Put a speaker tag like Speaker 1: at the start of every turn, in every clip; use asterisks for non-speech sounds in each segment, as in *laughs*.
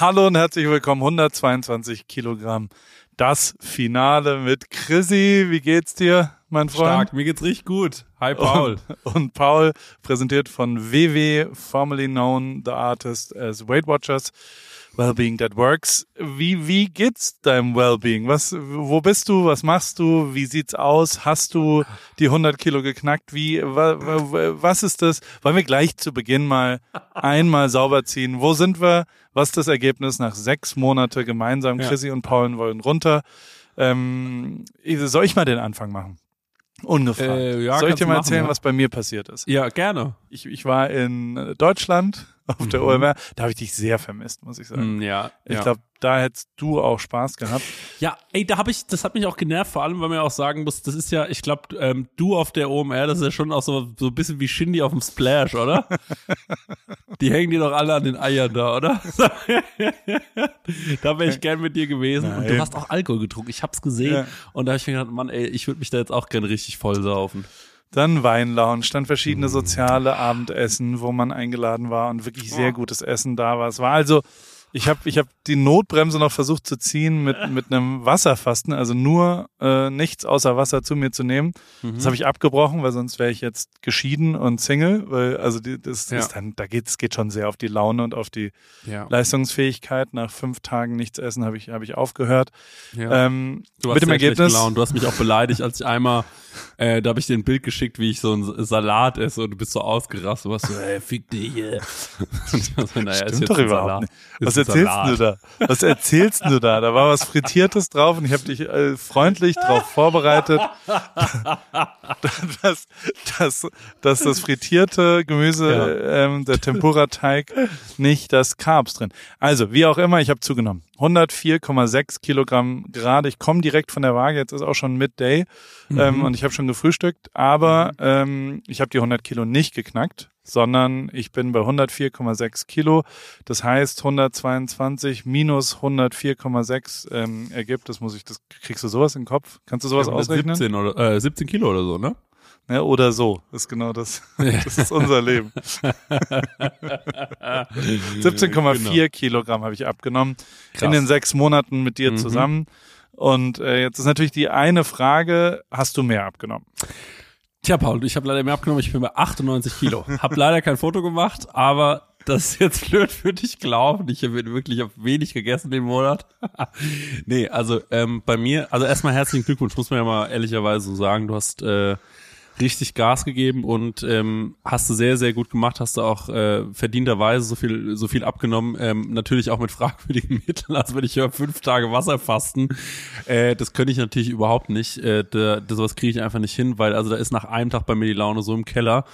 Speaker 1: Hallo und herzlich willkommen, 122 Kilogramm. Das Finale mit Chrissy. Wie geht's dir, mein Freund?
Speaker 2: Stark, mir geht's richtig gut. Hi Paul.
Speaker 1: Und, und Paul, präsentiert von WW, formerly known the artist as Weight Watchers. Wellbeing That Works. Wie, wie geht's deinem Wellbeing? Was, wo bist du? Was machst du? Wie sieht's aus? Hast du die 100 Kilo geknackt? Wie, wa, wa, was ist das? Wollen wir gleich zu Beginn mal einmal sauber ziehen? Wo sind wir? Was ist das Ergebnis nach sechs Monate gemeinsam?
Speaker 2: Ja.
Speaker 1: Chrissy und Paul wollen runter. Ähm, soll ich mal den Anfang machen? Ungefragt.
Speaker 2: Äh, ja,
Speaker 1: soll ich dir mal
Speaker 2: machen,
Speaker 1: erzählen,
Speaker 2: ja.
Speaker 1: was bei mir passiert ist?
Speaker 2: Ja, gerne.
Speaker 1: Ich, ich war in Deutschland auf der
Speaker 2: Mhm.
Speaker 1: OMR. Da habe ich dich sehr vermisst, muss ich sagen.
Speaker 2: Hm, ja,
Speaker 1: Ich
Speaker 2: ja.
Speaker 1: glaube, da hättest du auch Spaß gehabt.
Speaker 2: ja, ey, da habe ich, das hat mich auch genervt, vor allem, weil man ja auch sagen muss, das ist ja, ich glaube, ähm, du auf der OMR, das ist ja schon auch so, so ein bisschen wie Shindy auf dem Splash, oder? *laughs* Die hängen dir doch alle an den Eiern da, oder? *laughs* da wäre ich gern mit dir gewesen. Und du
Speaker 1: Nein.
Speaker 2: hast auch Alkohol getrunken, ich hab's gesehen.
Speaker 1: Ja.
Speaker 2: Und da habe ich mir gedacht, Mann, ey, ich würde mich da jetzt auch gern richtig voll saufen.
Speaker 1: Dann Weinlounge, dann verschiedene soziale Abendessen, wo man eingeladen war und wirklich sehr gutes Essen da war. Es war also, ich habe ich hab die Notbremse noch versucht zu ziehen mit, mit einem Wasserfasten, also nur äh, nichts außer Wasser zu mir zu nehmen.
Speaker 2: Mhm.
Speaker 1: Das habe ich abgebrochen, weil sonst wäre ich jetzt geschieden und Single, weil also die, das
Speaker 2: Ja.
Speaker 1: ist dann, da geht es geht schon sehr auf die Laune und auf die
Speaker 2: Ja.
Speaker 1: Leistungsfähigkeit. Nach fünf Tagen nichts essen habe ich, habe ich aufgehört.
Speaker 2: ja.
Speaker 1: Ähm,
Speaker 2: Du
Speaker 1: mit dem Ergebnis.
Speaker 2: Du hast mich auch beleidigt, als ich einmal, äh, da habe ich dir ein Bild geschickt, wie ich so einen Salat esse und du bist so ausgerastet. Du warst so, ey, fick dich *laughs* so, naja, ist
Speaker 1: Stimmt
Speaker 2: jetzt
Speaker 1: doch
Speaker 2: ein
Speaker 1: überhaupt
Speaker 2: Salat.
Speaker 1: nicht.
Speaker 2: Ist
Speaker 1: Was
Speaker 2: ein
Speaker 1: erzählst
Speaker 2: Salat.
Speaker 1: du da? Was erzählst du da? Da war was Frittiertes drauf und ich habe dich äh, freundlich darauf vorbereitet, dass, dass, dass das frittierte Gemüse,
Speaker 2: Ja.
Speaker 1: ähm, der Tempura-Teig, nicht das Carbs drin. Also, wie auch immer, ich habe zugenommen. 104,6 Kilogramm gerade. Ich komme direkt von der Waage, jetzt ist auch schon Midday ähm, und ich habe schon gefrühstückt, aber ähm, ich habe die 100 Kilo nicht geknackt, sondern ich bin bei 104,6 Kilo. Das heißt 122 minus 104,6 ähm, ergibt, das muss ich, das kriegst du sowas im Kopf? Kannst du sowas
Speaker 2: Ja,
Speaker 1: ausrechnen?
Speaker 2: 17 oder, äh, 17 Kilo oder so, ne?
Speaker 1: Ja, oder so. Ist genau das. *laughs* Das ist unser Leben. *laughs* 17,4 Kilogramm habe ich abgenommen in
Speaker 2: Krass.
Speaker 1: den sechs Monaten mit dir
Speaker 2: Mhm.
Speaker 1: zusammen. Und äh, jetzt ist natürlich die eine Frage, hast du mehr abgenommen?
Speaker 2: Tja, Paul, ich habe leider mehr abgenommen, ich bin bei 98 Kilo. Hab leider kein Foto gemacht, aber das ist jetzt blöd für dich glauben. Ich habe wirklich auf wenig gegessen den Monat. *laughs* nee, also ähm, bei mir, also erstmal herzlichen Glückwunsch, muss man ja mal ehrlicherweise so sagen. Du hast äh, richtig Gas gegeben und ähm, hast du sehr, sehr gut gemacht, hast du auch äh, verdienterweise so viel, so viel abgenommen, ähm, natürlich auch mit fragwürdigen *laughs* Mitteln, also wenn ich höre, fünf Tage Wasser fasten, äh, das könnte ich natürlich überhaupt nicht, äh, da, das sowas kriege ich einfach nicht hin, weil also da ist nach einem Tag bei mir die Laune so im Keller.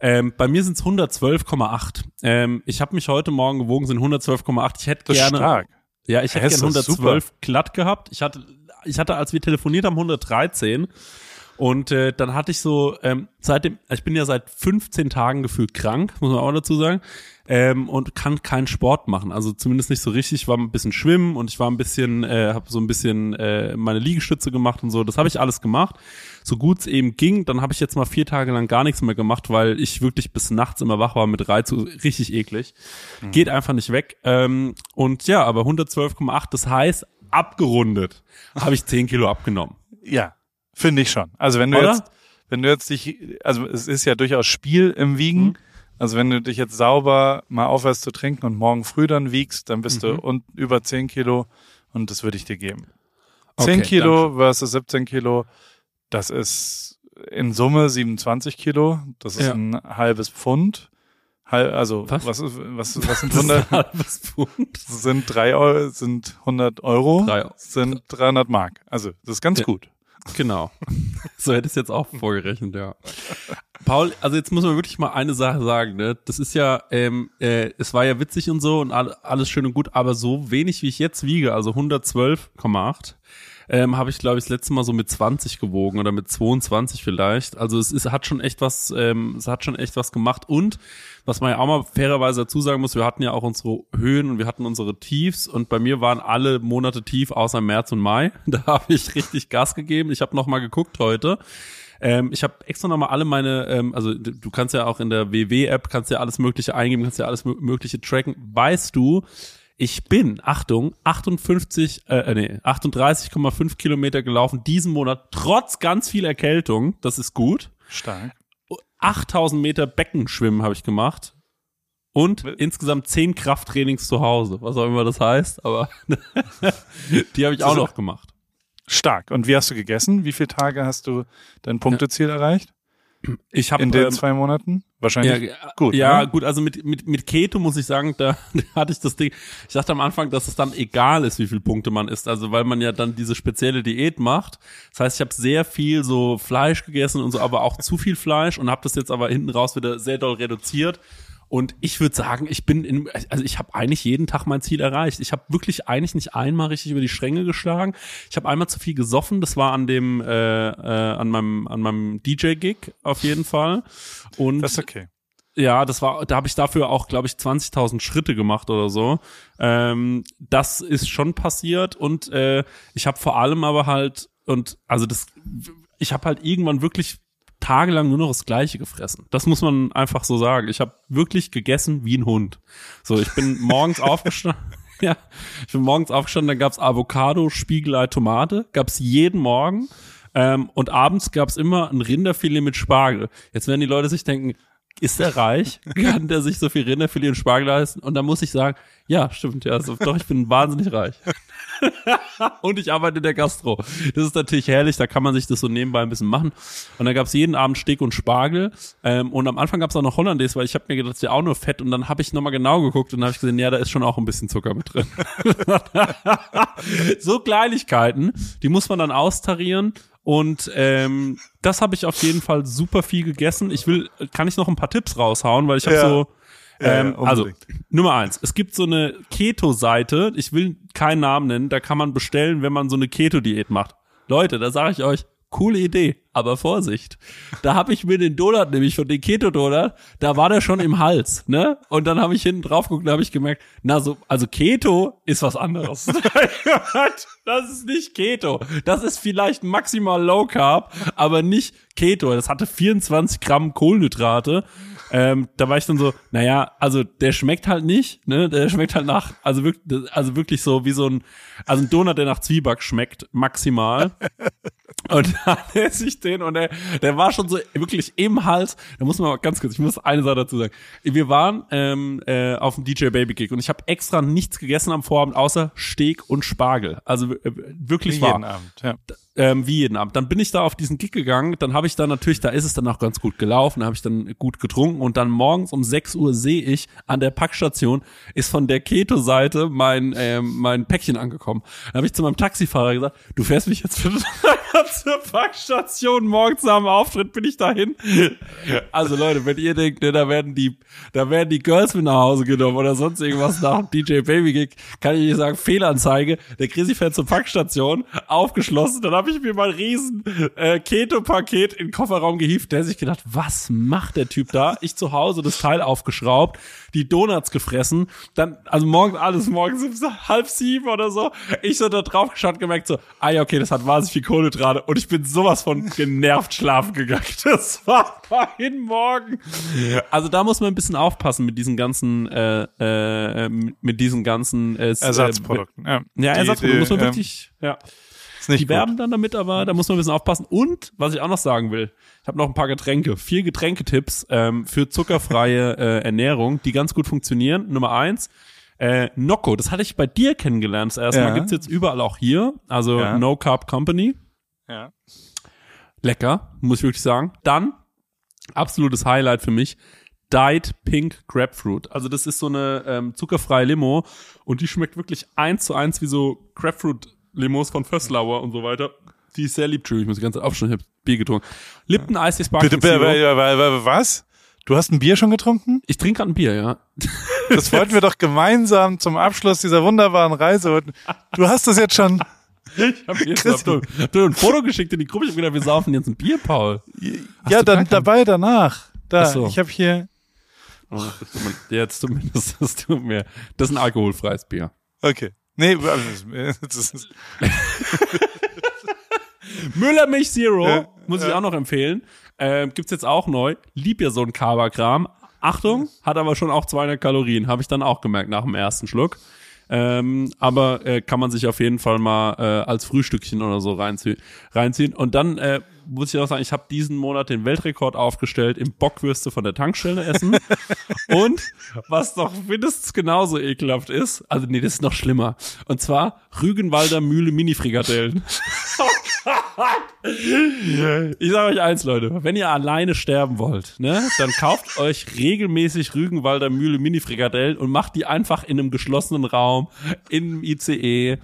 Speaker 2: Ähm, bei mir sind es 112,8. Ähm, ich habe mich heute Morgen gewogen, sind 112,8. Ich hätte gerne,
Speaker 1: stark.
Speaker 2: ja, ich hätte gerne
Speaker 1: doch
Speaker 2: 112 glatt gehabt. Ich hatte, ich hatte, als wir telefoniert haben, 113. Und äh, dann hatte ich so, ähm, seitdem, ich bin ja seit 15 Tagen gefühlt krank, muss man auch dazu sagen, ähm, und kann keinen Sport machen. Also zumindest nicht so richtig. Ich war ein bisschen schwimmen und ich war ein bisschen, äh, habe so ein bisschen äh, meine Liegestütze gemacht und so. Das habe ich alles gemacht, so gut es eben ging. Dann habe ich jetzt mal vier Tage lang gar nichts mehr gemacht, weil ich wirklich bis nachts immer wach war mit Reiz, richtig eklig. Geht einfach nicht weg. Ähm, und ja, aber 112,8, das heißt, abgerundet habe ich 10 Kilo abgenommen.
Speaker 1: Ja, finde ich schon. Also wenn du
Speaker 2: Oder?
Speaker 1: jetzt, wenn du jetzt dich, also es ist ja durchaus Spiel im Wiegen.
Speaker 2: Mhm.
Speaker 1: Also wenn du dich jetzt sauber mal aufhörst zu trinken und morgen früh dann wiegst, dann bist
Speaker 2: Mhm.
Speaker 1: du und über 10 Kilo und das würde ich dir geben. 10
Speaker 2: Okay,
Speaker 1: Kilo versus 17 Kilo, das ist in Summe 27 Kilo. Das ist
Speaker 2: Ja.
Speaker 1: ein halbes Pfund. Also
Speaker 2: Was?
Speaker 1: was, ist, was, was sind *laughs*
Speaker 2: Das ist
Speaker 1: 100?
Speaker 2: ein halbes Pfund.
Speaker 1: sind drei Euro, sind 100 Euro,
Speaker 2: Drei-
Speaker 1: sind 300 Mark. Also das ist ganz
Speaker 2: Ja.
Speaker 1: gut.
Speaker 2: Genau. *laughs* So hätte ich es jetzt auch vorgerechnet, ja. Paul, also jetzt muss man wirklich mal eine Sache sagen, ne? Das ist ja, ähm, äh, es war ja witzig und so und all, alles schön und gut, aber so wenig wie ich jetzt wiege, also 112,8, ähm, habe ich, glaube ich, das letzte Mal so mit 20 gewogen oder mit 22 vielleicht. Also es ist, hat schon echt was, ähm, es hat schon echt was gemacht. Und was man ja auch mal fairerweise dazu sagen muss, wir hatten ja auch unsere Höhen und wir hatten unsere Tiefs und bei mir waren alle Monate tief außer März und Mai. *laughs* Da habe ich richtig Gas gegeben. Ich habe noch mal geguckt heute. Ähm, ich habe extra nochmal alle meine, ähm, also du kannst ja auch in der WW-App, kannst ja alles Mögliche eingeben, kannst ja alles Mö- Mögliche tracken. Weißt du, Ich bin, Achtung, 58, äh, äh nee, 38,5 Kilometer gelaufen diesen Monat, trotz ganz viel Erkältung. Das ist gut.
Speaker 1: Stark.
Speaker 2: 8000 Meter Beckenschwimmen habe ich gemacht. Und insgesamt 10 Krafttrainings zu Hause, was auch immer das heißt, aber *laughs* die habe ich auch noch gemacht.
Speaker 1: Stark. Und wie hast du gegessen? Wie viele Tage hast du dein Punkteziel ja. erreicht?
Speaker 2: Ich habe
Speaker 1: in den ähm, zwei Monaten wahrscheinlich
Speaker 2: ja, gut. Ja, ne? gut. Also mit mit mit Keto muss ich sagen, da, *laughs* da hatte ich das Ding. Ich dachte am Anfang, dass es dann egal ist, wie viele Punkte man isst. Also weil man ja dann diese spezielle Diät macht. Das heißt, ich habe sehr viel so Fleisch gegessen und so, aber auch zu viel Fleisch und habe das jetzt aber hinten raus wieder sehr doll reduziert und ich würde sagen, ich bin in, also ich habe eigentlich jeden Tag mein Ziel erreicht. Ich habe wirklich eigentlich nicht einmal richtig über die Stränge geschlagen. Ich habe einmal zu viel gesoffen. Das war an dem, äh, äh, an meinem, an meinem DJ-Gig auf jeden Fall. Und
Speaker 1: das ist okay.
Speaker 2: Ja, das war, da habe ich dafür auch, glaube ich, 20.000 Schritte gemacht oder so. Ähm, das ist schon passiert und äh, ich habe vor allem aber halt und also das, ich habe halt irgendwann wirklich tagelang nur noch das Gleiche gefressen. Das muss man einfach so sagen. Ich habe wirklich gegessen wie ein Hund. So, ich bin *laughs* morgens aufgestanden. *laughs* Ja, ich bin morgens aufgestanden, dann gab's Avocado, Spiegelei, Tomate, gab's jeden Morgen. Ähm, und abends gab's immer ein Rinderfilet mit Spargel. Jetzt werden die Leute sich denken, ist der reich? *laughs* Kann der sich so viel Rinderfilet und Spargel leisten? Und da muss ich sagen, ja, stimmt, ja, also, doch, ich bin wahnsinnig reich. *laughs* und ich arbeite in der Gastro. Das ist natürlich herrlich, da kann man sich das so nebenbei ein bisschen machen. Und dann gab's jeden Abend Steak und Spargel. Ähm, und am Anfang gab's auch noch Hollandaise, weil ich habe mir gedacht, das ist ja auch nur Fett. Und dann habe ich nochmal genau geguckt und dann habe ich gesehen, ja, da ist schon auch ein bisschen Zucker mit drin. *laughs* so Kleinigkeiten, die muss man dann austarieren. Und ähm, das habe ich auf jeden Fall super viel gegessen. Ich will, kann ich noch ein paar Tipps raushauen, weil ich habe ja. so ähm, ja, also, Nummer eins. Es gibt so eine Keto-Seite. Ich will keinen Namen nennen. Da kann man bestellen, wenn man so eine Keto-Diät macht. Leute, da sage ich euch, coole Idee, aber Vorsicht. Da habe ich mir den Donut nämlich von den Keto-Donut, da war der schon im Hals, ne? Und dann habe ich hinten drauf geguckt und habe ich gemerkt, na so, also Keto ist was anderes. *laughs* das ist nicht Keto. Das ist vielleicht maximal Low Carb, aber nicht Keto. Das hatte 24 Gramm Kohlenhydrate ähm, da war ich dann so, naja, also der schmeckt halt nicht, ne? Der schmeckt halt nach, also wirklich, also wirklich so wie so ein, also ein Donut, der nach Zwieback schmeckt, maximal. Und *laughs* dann esse ich den und der, der war schon so wirklich im Hals. Da muss man mal ganz kurz, ich muss eine Sache dazu sagen. Wir waren ähm, äh, auf dem DJ Baby Gig und ich habe extra nichts gegessen am Vorabend außer Steak und Spargel. Also äh, wirklich
Speaker 1: wie jeden Abend, ja
Speaker 2: ähm, wie jeden Abend. Dann bin ich da auf diesen Gig gegangen, dann habe ich da natürlich, da ist es dann auch ganz gut gelaufen, habe ich dann gut getrunken und dann morgens um 6 Uhr sehe ich, an der Packstation ist von der Keto-Seite mein, ähm, mein Päckchen angekommen. Dann habe ich zu meinem Taxifahrer gesagt, du fährst mich jetzt für *laughs* zur Packstation morgens dem Auftritt bin ich dahin. Also Leute, wenn ihr denkt, ne, da werden die, da werden die Girls mit nach Hause genommen oder sonst irgendwas nach dem DJ Baby Gig, kann ich nicht sagen, Fehlanzeige. Der Chrissy fährt zur Packstation, aufgeschlossen, dann habe ich mir mal riesen äh, Keto-Paket in den Kofferraum gehievt. Der sich gedacht, was macht der Typ da? Ich zu Hause das Teil aufgeschraubt, die Donuts gefressen, dann, also morgens alles, morgens halb sieben oder so. Ich so da drauf geschaut, gemerkt so, ah ja, okay, das hat wahnsinnig viel Kohlenhydrate und ich bin sowas von genervt schlafen gegangen. *laughs* Das war vorhin Morgen. Also da muss man ein bisschen aufpassen mit diesen ganzen, äh, äh, mit diesen ganzen äh,
Speaker 1: Ersatzprodukten.
Speaker 2: Ja, ja Ersatzprodukte muss man wirklich, ja die gut. werben dann damit, aber da muss man ein bisschen aufpassen. Und, was ich auch noch sagen will, ich habe noch ein paar Getränke, vier Getränketipps ähm, für zuckerfreie *laughs* äh, Ernährung, die ganz gut funktionieren. Nummer eins, äh, Nocco, das hatte ich bei dir kennengelernt. Das erste ja. Mal gibt's jetzt überall auch hier, also ja. No Carb Company.
Speaker 1: Ja.
Speaker 2: Lecker, muss ich wirklich sagen. Dann, absolutes Highlight für mich, Diet Pink Grapefruit. Also das ist so eine ähm, zuckerfreie Limo und die schmeckt wirklich eins zu eins wie so Grapefruit Limos von Fösslauer und so weiter. Die ist sehr lieb. Entschuldigung, ich muss die ganze Zeit aufstehen, ich habe Bier getrunken. Lipton Ice Sparkling
Speaker 1: Bitte, Zero. Was? Du hast ein Bier schon getrunken?
Speaker 2: Ich trinke gerade ein Bier, ja.
Speaker 1: Das wollten wir doch gemeinsam zum Abschluss dieser wunderbaren Reise. Du hast das jetzt schon.
Speaker 2: Ich habe jetzt hab hab ein Foto geschickt in die Gruppe. Ich habe gedacht, wir saufen jetzt ein Bier, Paul.
Speaker 1: Hast ja, dann dabei danach. Da, so. ich habe hier.
Speaker 2: Oh, jetzt zumindest, das tut mir. Das ist ein alkoholfreies Bier.
Speaker 1: Okay. Nee, das ist *laughs*
Speaker 2: Müllermilch Zero, muss ich auch noch empfehlen. Äh, gibt's jetzt auch neu. Lieb ja so ein Kaberkram. Achtung, hat aber schon auch 200 Kalorien, habe ich dann auch gemerkt nach dem ersten Schluck. Ähm, aber äh, kann man sich auf jeden Fall mal äh, als Frühstückchen oder so reinzie reinziehen. Und dann äh, muss ich auch sagen, ich habe diesen Monat den Weltrekord aufgestellt im Bockwürste von der Tankstelle essen. *laughs* Und was doch mindestens genauso ekelhaft ist, also nee, das ist noch schlimmer. Und zwar Rügenwalder Mühle Mini-Frikadellen. *laughs* *laughs* Ich sage euch eins, Leute, wenn ihr alleine sterben wollt, ne, dann kauft euch regelmäßig Rügenwalder Mühle Mini-Frikadellen und macht die einfach in einem geschlossenen Raum, im ICE,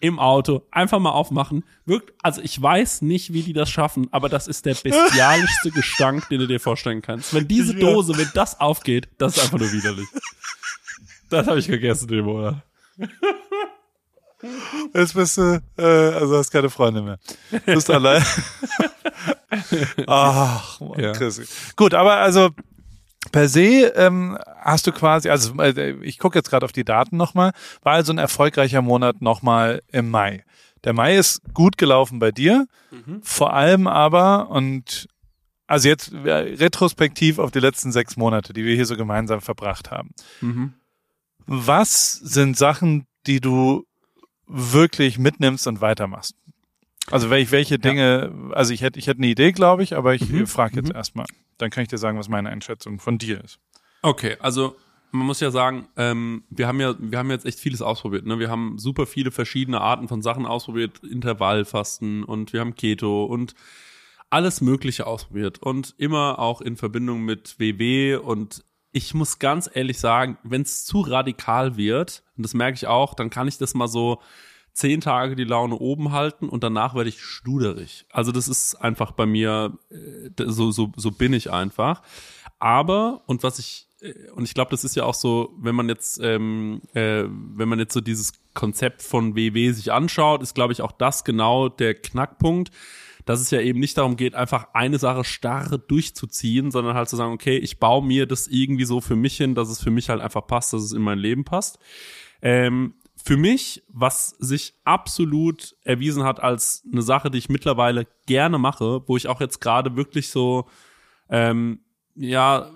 Speaker 2: im Auto, einfach mal aufmachen. Wirkt, also ich weiß nicht, wie die das schaffen, aber das ist der bestialischste *laughs* Gestank, den du dir vorstellen kannst. Wenn diese Dose, wenn das aufgeht, das ist einfach nur widerlich. Das habe ich gegessen den Monat.
Speaker 1: Jetzt bist du, äh, also hast keine Freunde mehr. Du bist allein. *laughs* Ach, Mann,
Speaker 2: Ja.
Speaker 1: Chrissy. Gut, aber also per se ähm, hast du quasi, also äh, ich gucke jetzt gerade auf die Daten nochmal, war also ein erfolgreicher Monat nochmal im Mai. Der Mai ist gut gelaufen bei dir, vor allem aber und also jetzt äh, retrospektiv auf die letzten sechs Monate, die wir hier so gemeinsam verbracht haben.
Speaker 2: Mhm.
Speaker 1: Was sind Sachen, die du wirklich mitnimmst und weitermachst? Also welche, welche Dinge, also ich hätte, ich hätte eine Idee, glaube ich, aber ich
Speaker 2: Mhm,
Speaker 1: frage jetzt erstmal. Dann kann ich dir sagen, was meine Einschätzung von dir ist.
Speaker 2: Okay, also man muss ja sagen, ähm, wir haben ja, wir haben jetzt echt vieles ausprobiert. Ne? Wir haben super viele verschiedene Arten von Sachen ausprobiert, Intervallfasten und wir haben Keto und alles Mögliche ausprobiert und immer auch in Verbindung mit WW und ich muss ganz ehrlich sagen, wenn es zu radikal wird, und das merke ich auch, dann kann ich das mal so zehn Tage die Laune oben halten und danach werde ich studerig. Also das ist einfach bei mir, äh, so, so, so bin ich einfach. Aber, und was ich, äh, und ich glaube, das ist ja auch so, wenn man jetzt, ähm, äh, wenn man jetzt so dieses Konzept von WW sich anschaut, ist, glaube ich, auch das genau der Knackpunkt, dass es ja eben nicht darum geht, einfach eine Sache starr durchzuziehen, sondern halt zu sagen, okay, ich baue mir das irgendwie so für mich hin, dass es für mich halt einfach passt, dass es in mein Leben passt. Ähm, für mich, was sich absolut erwiesen hat als eine Sache, die ich mittlerweile gerne mache, wo ich auch jetzt gerade wirklich so, ähm, ja,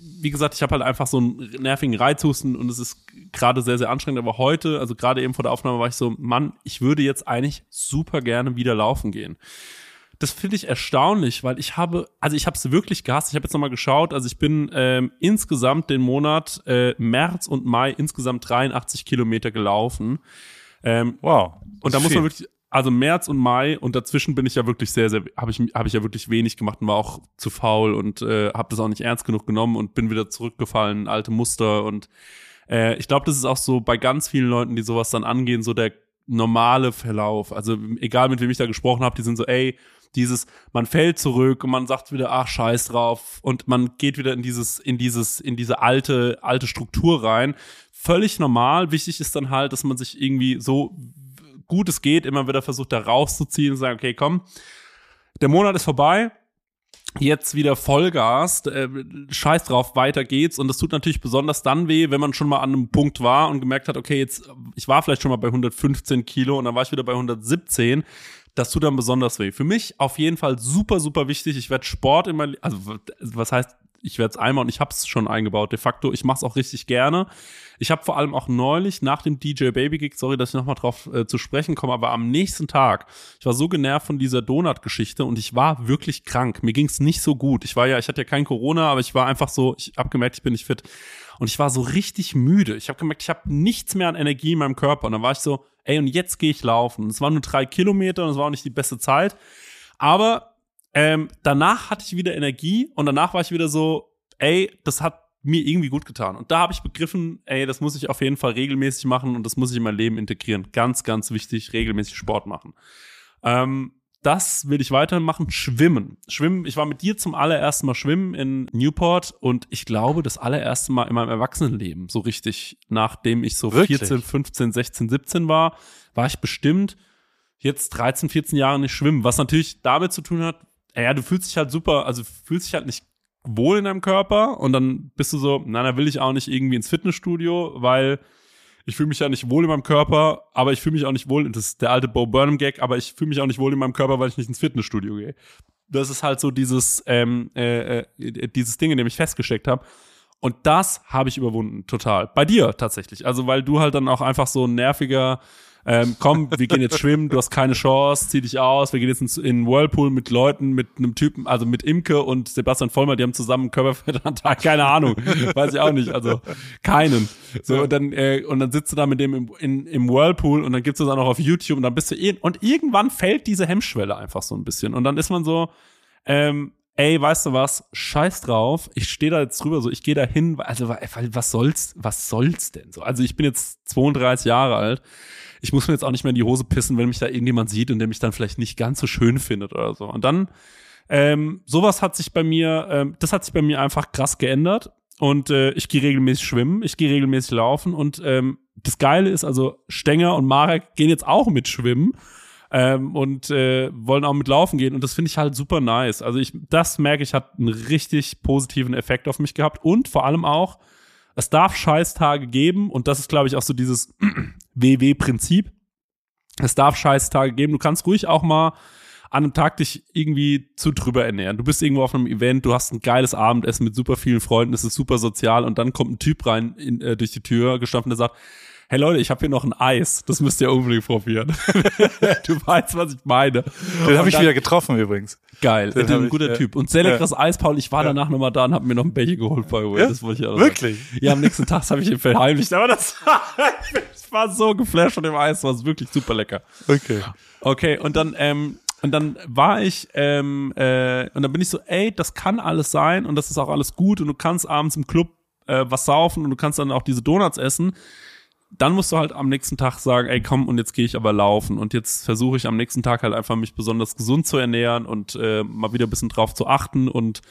Speaker 2: wie gesagt, ich habe halt einfach so einen nervigen Reizhusten und es ist gerade sehr, sehr anstrengend. Aber heute, also gerade eben vor der Aufnahme, war ich so, Mann, ich würde jetzt eigentlich super gerne wieder laufen gehen. Das finde ich erstaunlich, weil ich habe, also ich habe es wirklich gehasst. Ich habe jetzt nochmal geschaut, also ich bin ähm, insgesamt den Monat äh, März und Mai insgesamt 83 Kilometer gelaufen. Ähm,
Speaker 1: Wow.
Speaker 2: und da muss man wirklich, also März und Mai und dazwischen bin ich ja wirklich sehr, sehr, habe ich, habe ich ja wirklich wenig gemacht und war auch zu faul und äh, habe das auch nicht ernst genug genommen und bin wieder zurückgefallen, alte Muster und äh, ich glaube, das ist auch so bei ganz vielen Leuten, die sowas dann angehen, so der normale Verlauf. Also egal mit wem ich da gesprochen habe, die sind so, ey, dieses, man fällt zurück und man sagt wieder, ach scheiß drauf und man geht wieder in dieses, in dieses, in diese alte, alte Struktur rein. Völlig normal. Wichtig ist dann halt, dass man sich irgendwie so gut es geht, immer wieder versucht, da rauszuziehen und sagen, okay, komm, der Monat ist vorbei, jetzt wieder Vollgas, äh, scheiß drauf, weiter geht's. Und das tut natürlich besonders dann weh, wenn man schon mal an einem Punkt war und gemerkt hat, okay, jetzt, ich war vielleicht schon mal bei 115 Kilo und dann war ich wieder bei 117. Das tut dann besonders weh. Für mich auf jeden Fall super, super wichtig. Ich werde Sport immer, also was heißt, ich werde es einmal und ich habe es schon eingebaut, de facto. Ich mache es auch richtig gerne. Ich habe vor allem auch neulich nach dem DJ Baby Gig, sorry, dass ich nochmal drauf äh, zu sprechen komme, aber am nächsten Tag, ich war so genervt von dieser Donut-Geschichte und ich war wirklich krank. Mir ging es nicht so gut. Ich war ja, ich hatte ja kein Corona, aber ich war einfach so, ich habe gemerkt, ich bin nicht fit. Und ich war so richtig müde. Ich habe gemerkt, ich habe nichts mehr an Energie in meinem Körper. Und dann war ich so, ey, und jetzt gehe ich laufen. Es waren nur drei Kilometer und es war auch nicht die beste Zeit. Aber ähm, danach hatte ich wieder Energie und danach war ich wieder so, ey, das hat mir irgendwie gut getan. Und da habe ich begriffen, ey, das muss ich auf jeden Fall regelmäßig machen und das muss ich in mein Leben integrieren. Ganz, ganz wichtig, regelmäßig Sport machen. Ähm, das will ich weiterhin machen. Schwimmen. Schwimmen. Ich war mit dir zum allerersten Mal schwimmen in Newport und ich glaube, das allererste Mal in meinem Erwachsenenleben, so richtig, nachdem ich so
Speaker 1: Wirklich?
Speaker 2: 14, 15, 16, 17 war, war ich bestimmt jetzt 13, 14 Jahre nicht schwimmen. Was natürlich damit zu tun hat, ja, du fühlst dich halt super, also fühlst dich halt nicht wohl in deinem Körper und dann bist du so, na, da will ich auch nicht irgendwie ins Fitnessstudio, weil ich fühle mich ja nicht wohl in meinem Körper, aber ich fühle mich auch nicht wohl, das ist der alte Bo Burnham Gag, aber ich fühle mich auch nicht wohl in meinem Körper, weil ich nicht ins Fitnessstudio gehe. Das ist halt so dieses, ähm, äh, äh, dieses Ding, in dem ich festgesteckt habe. Und das habe ich überwunden, total. Bei dir tatsächlich. Also, weil du halt dann auch einfach so ein nerviger, ähm, komm, wir gehen jetzt schwimmen, du hast keine Chance, zieh dich aus, wir gehen jetzt in, in Whirlpool mit Leuten, mit einem Typen, also mit Imke und Sebastian Vollmer, die haben zusammen Körperfettanteil, *laughs* keine Ahnung, weiß ich auch nicht, also keinen. So, und dann, äh, und dann sitzt du da mit dem im, in, im Whirlpool und dann gibt's das auch noch auf YouTube und dann bist du eh, und irgendwann fällt diese Hemmschwelle einfach so ein bisschen und dann ist man so, ähm, ey, weißt du was, scheiß drauf, ich stehe da jetzt drüber, so, ich gehe da hin, also was soll's, was soll's denn so? Also ich bin jetzt 32 Jahre alt, ich muss mir jetzt auch nicht mehr in die Hose pissen, wenn mich da irgendjemand sieht und der mich dann vielleicht nicht ganz so schön findet oder so. Und dann, ähm, sowas hat sich bei mir, ähm, das hat sich bei mir einfach krass geändert. Und äh, ich gehe regelmäßig schwimmen, ich gehe regelmäßig laufen und ähm, das Geile ist, also Stenger und Marek gehen jetzt auch mit schwimmen ähm, und äh, wollen auch mit laufen gehen und das finde ich halt super nice. Also ich, das merke ich, hat einen richtig positiven Effekt auf mich gehabt und vor allem auch, es darf Scheißtage geben und das ist, glaube ich, auch so dieses *clears throat* WW-Prinzip. Es darf Scheißtage geben. Du kannst ruhig auch mal an einem Tag dich irgendwie zu drüber ernähren. Du bist irgendwo auf einem Event, du hast ein geiles Abendessen mit super vielen Freunden, es ist super sozial und dann kommt ein Typ rein in, äh, durch die Tür gestampft der sagt, hey Leute, ich habe hier noch ein Eis, das müsst ihr unbedingt probieren. *laughs* du weißt, was ich meine.
Speaker 1: Den habe ich wieder getroffen übrigens.
Speaker 2: Geil, Den ein guter ich, Typ. Und sehr leckeres ja. Eis, Paul. Ich war ja. danach nochmal da und habe mir noch ein Becher geholt, by the way.
Speaker 1: Ja? Das wollte ich auch Wirklich?
Speaker 2: Sagen. Ja, am nächsten Tag habe ich ihn verheimlicht, aber das *laughs* ich war so geflasht von dem Eis, war wirklich super lecker.
Speaker 1: Okay.
Speaker 2: Okay, und dann, ähm, und dann war ich, ähm, äh, und dann bin ich so, ey, das kann alles sein und das ist auch alles gut und du kannst abends im Club äh, was saufen und du kannst dann auch diese Donuts essen dann musst du halt am nächsten Tag sagen, ey komm, und jetzt gehe ich aber laufen. Und jetzt versuche ich am nächsten Tag halt einfach mich besonders gesund zu ernähren und äh, mal wieder ein bisschen drauf zu achten. Und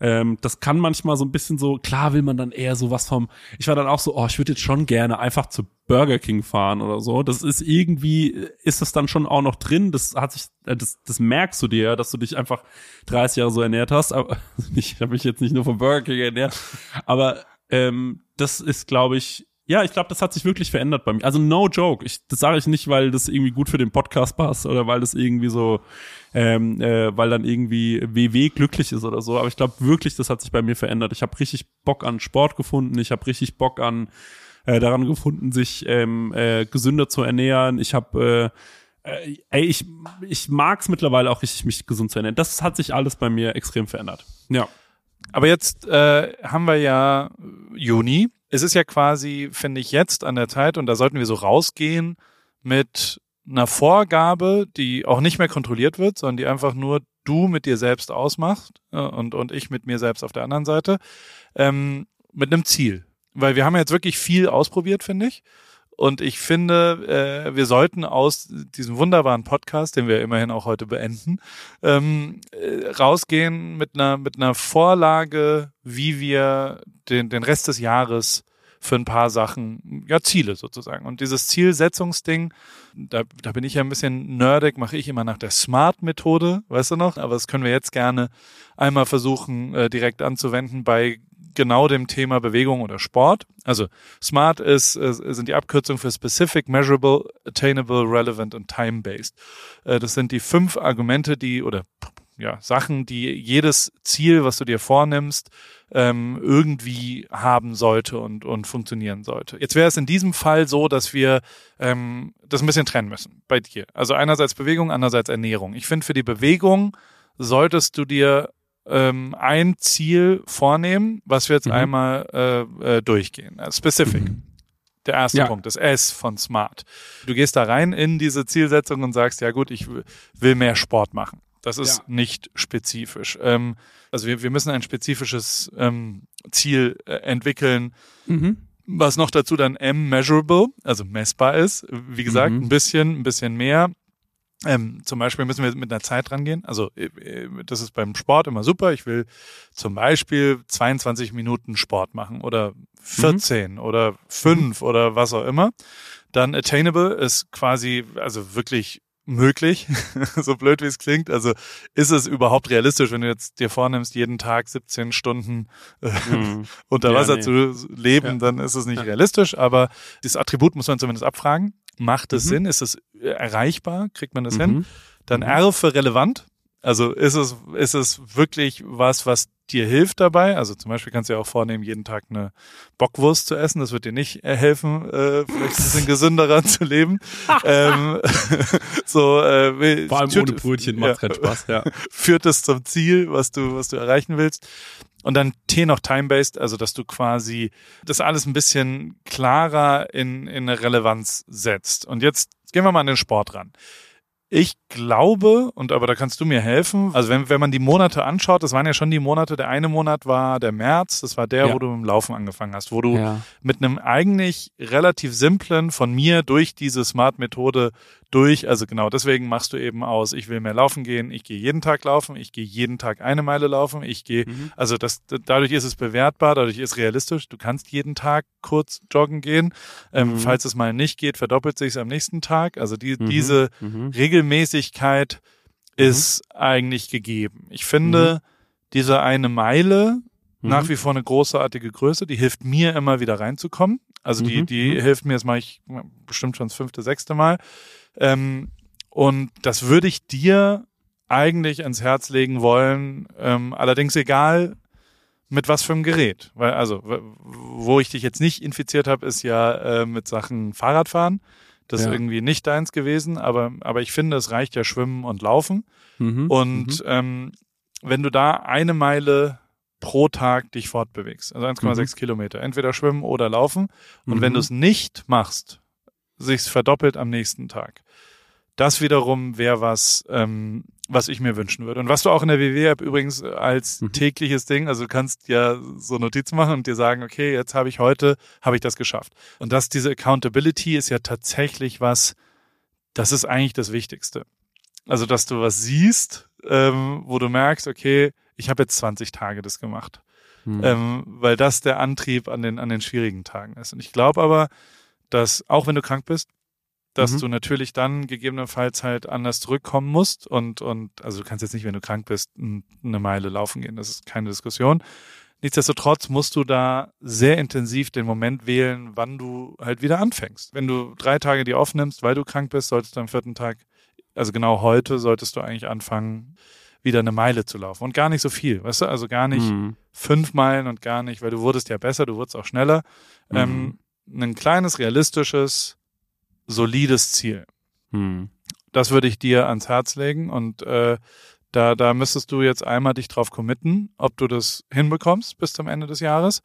Speaker 2: ähm, das kann manchmal so ein bisschen so, klar will man dann eher so was vom, ich war dann auch so, oh, ich würde jetzt schon gerne einfach zu Burger King fahren oder so. Das ist irgendwie, ist das dann schon auch noch drin, das hat sich, äh, das, das merkst du dir, dass du dich einfach 30 Jahre so ernährt hast, aber *laughs* ich habe mich jetzt nicht nur vom Burger King ernährt, aber ähm, das ist, glaube ich, ja, ich glaube, das hat sich wirklich verändert bei mir. Also no joke. Ich, das sage ich nicht, weil das irgendwie gut für den Podcast passt oder weil das irgendwie so, ähm, äh, weil dann irgendwie WW glücklich ist oder so. Aber ich glaube wirklich, das hat sich bei mir verändert. Ich habe richtig Bock an Sport gefunden. Ich habe richtig Bock an äh, daran gefunden, sich ähm, äh, gesünder zu ernähren. Ich habe äh, äh, ey, ich, ich mag's mittlerweile auch richtig, mich gesund zu ernähren. Das hat sich alles bei mir extrem verändert. Ja.
Speaker 1: Aber jetzt äh, haben wir ja Juni es ist ja quasi, finde ich, jetzt an der Zeit, und da sollten wir so rausgehen mit einer Vorgabe, die auch nicht mehr kontrolliert wird, sondern die einfach nur du mit dir selbst ausmachst äh, und, und ich mit mir selbst auf der anderen Seite, ähm, mit einem Ziel. Weil wir haben jetzt wirklich viel ausprobiert, finde ich. Und ich finde, äh, wir sollten aus diesem wunderbaren Podcast, den wir immerhin auch heute beenden, ähm, äh, rausgehen mit einer, mit einer Vorlage, wie wir den, den Rest des Jahres für ein paar Sachen, ja, Ziele sozusagen. Und dieses Zielsetzungsding, da, da bin ich ja ein bisschen nerdig, mache ich immer nach der Smart-Methode, weißt du noch? Aber das können wir jetzt gerne einmal versuchen, äh, direkt anzuwenden bei genau dem Thema Bewegung oder Sport. Also SMART ist, äh, sind die Abkürzungen für Specific, Measurable, Attainable, Relevant und Time-Based. Äh, das sind die fünf Argumente, die oder ja, Sachen, die jedes Ziel, was du dir vornimmst, ähm, irgendwie haben sollte und, und funktionieren sollte. Jetzt wäre es in diesem Fall so, dass wir ähm, das ein bisschen trennen müssen bei dir. Also einerseits Bewegung, andererseits Ernährung. Ich finde, für die Bewegung solltest du dir ähm, ein Ziel vornehmen, was wir jetzt mhm. einmal äh, äh, durchgehen. Also specific. Mhm. Der erste ja. Punkt, das S von Smart. Du gehst da rein in diese Zielsetzung und sagst, ja gut, ich will mehr Sport machen. Das ist ja. nicht spezifisch. Ähm, also wir, wir müssen ein spezifisches ähm, Ziel äh, entwickeln. Mhm. Was noch dazu dann M measurable, also messbar ist. Wie gesagt, mhm. ein bisschen, ein bisschen mehr. Ähm, zum Beispiel müssen wir mit einer Zeit rangehen. Also äh, äh, das ist beim Sport immer super. Ich will zum Beispiel 22 Minuten Sport machen oder 14 mhm. oder 5 mhm. oder was auch immer. Dann attainable ist quasi also wirklich möglich, *laughs* so blöd wie es klingt. Also ist es überhaupt realistisch, wenn du jetzt dir vornimmst, jeden Tag 17 Stunden äh, mhm. *laughs* unter ja, Wasser nee. zu leben, ja. dann ist es nicht ja. realistisch. Aber dieses Attribut muss man zumindest abfragen. Macht es mhm. Sinn? Ist es erreichbar? Kriegt man das mhm. hin? Dann mhm. R für relevant. Also ist es, ist es wirklich was, was dir hilft dabei? Also zum Beispiel kannst du ja auch vornehmen, jeden Tag eine Bockwurst zu essen. Das wird dir nicht äh, helfen, äh, vielleicht ein bisschen gesünderer *laughs* zu leben. ähm, *laughs* so, äh,
Speaker 2: Vor allem führt, ohne Brötchen macht ja, keinen Spaß, ja. *laughs*
Speaker 1: Führt es zum Ziel, was du, was du erreichen willst. Und dann T noch time-based, also dass du quasi das alles ein bisschen klarer in, in eine Relevanz setzt. Und jetzt gehen wir mal an den Sport ran. Ich glaube, und aber da kannst du mir helfen, also wenn, wenn man die Monate anschaut, das waren ja schon die Monate, der eine Monat war der März, das war der, ja. wo du mit dem Laufen angefangen hast, wo du ja. mit einem eigentlich relativ simplen, von mir durch diese Smart-Methode durch. Also genau deswegen machst du eben aus, ich will mehr laufen gehen, ich gehe jeden Tag laufen, ich gehe jeden Tag eine Meile laufen, ich gehe, mhm. also das, dadurch ist es bewertbar, dadurch ist realistisch, du kannst jeden Tag kurz joggen gehen. Ähm, mhm. Falls es mal nicht geht, verdoppelt sich es am nächsten Tag. Also die, mhm. diese mhm. Regelmäßigkeit mhm. ist eigentlich gegeben. Ich finde, mhm. diese eine Meile nach wie vor eine großartige Größe, die hilft mir immer wieder reinzukommen. Also die, die hilft mir, das mache ich bestimmt schon das fünfte, sechste Mal. Ähm, und das würde ich dir eigentlich ans Herz legen wollen, ähm, allerdings egal mit was für einem Gerät. Weil, also, wo ich dich jetzt nicht infiziert habe, ist ja äh, mit Sachen Fahrradfahren. Das ja. ist irgendwie nicht deins gewesen, aber, aber ich finde, es reicht ja Schwimmen und Laufen. Mhm. Und mhm. Ähm, wenn du da eine Meile pro Tag dich fortbewegst, also 1,6 mhm. Kilometer, entweder schwimmen oder laufen. Und wenn mhm. du es nicht machst, sich's verdoppelt am nächsten Tag. Das wiederum wäre was, ähm, was ich mir wünschen würde. Und was du auch in der WW-App übrigens als mhm. tägliches Ding, also du kannst ja so Notizen machen und dir sagen, okay, jetzt habe ich heute, habe ich das geschafft. Und das, diese Accountability ist ja tatsächlich was, das ist eigentlich das Wichtigste. Also, dass du was siehst, ähm, wo du merkst, okay, ich habe jetzt 20 Tage das gemacht. Mhm. Ähm, weil das der Antrieb an den, an den schwierigen Tagen ist. Und ich glaube aber, dass auch wenn du krank bist, dass mhm. du natürlich dann gegebenenfalls halt anders zurückkommen musst und, und, also du kannst jetzt nicht, wenn du krank bist, eine Meile laufen gehen. Das ist keine Diskussion. Nichtsdestotrotz musst du da sehr intensiv den Moment wählen, wann du halt wieder anfängst. Wenn du drei Tage die aufnimmst, weil du krank bist, solltest du am vierten Tag, also genau heute, solltest du eigentlich anfangen, wieder eine Meile zu laufen. Und gar nicht so viel, weißt du? Also gar nicht mhm. fünf Meilen und gar nicht, weil du wurdest ja besser, du wurdest auch schneller. Mhm. Ähm, ein kleines, realistisches, solides Ziel. Hm. Das würde ich dir ans Herz legen und äh, da, da müsstest du jetzt einmal dich drauf committen, ob du das hinbekommst bis zum Ende des Jahres.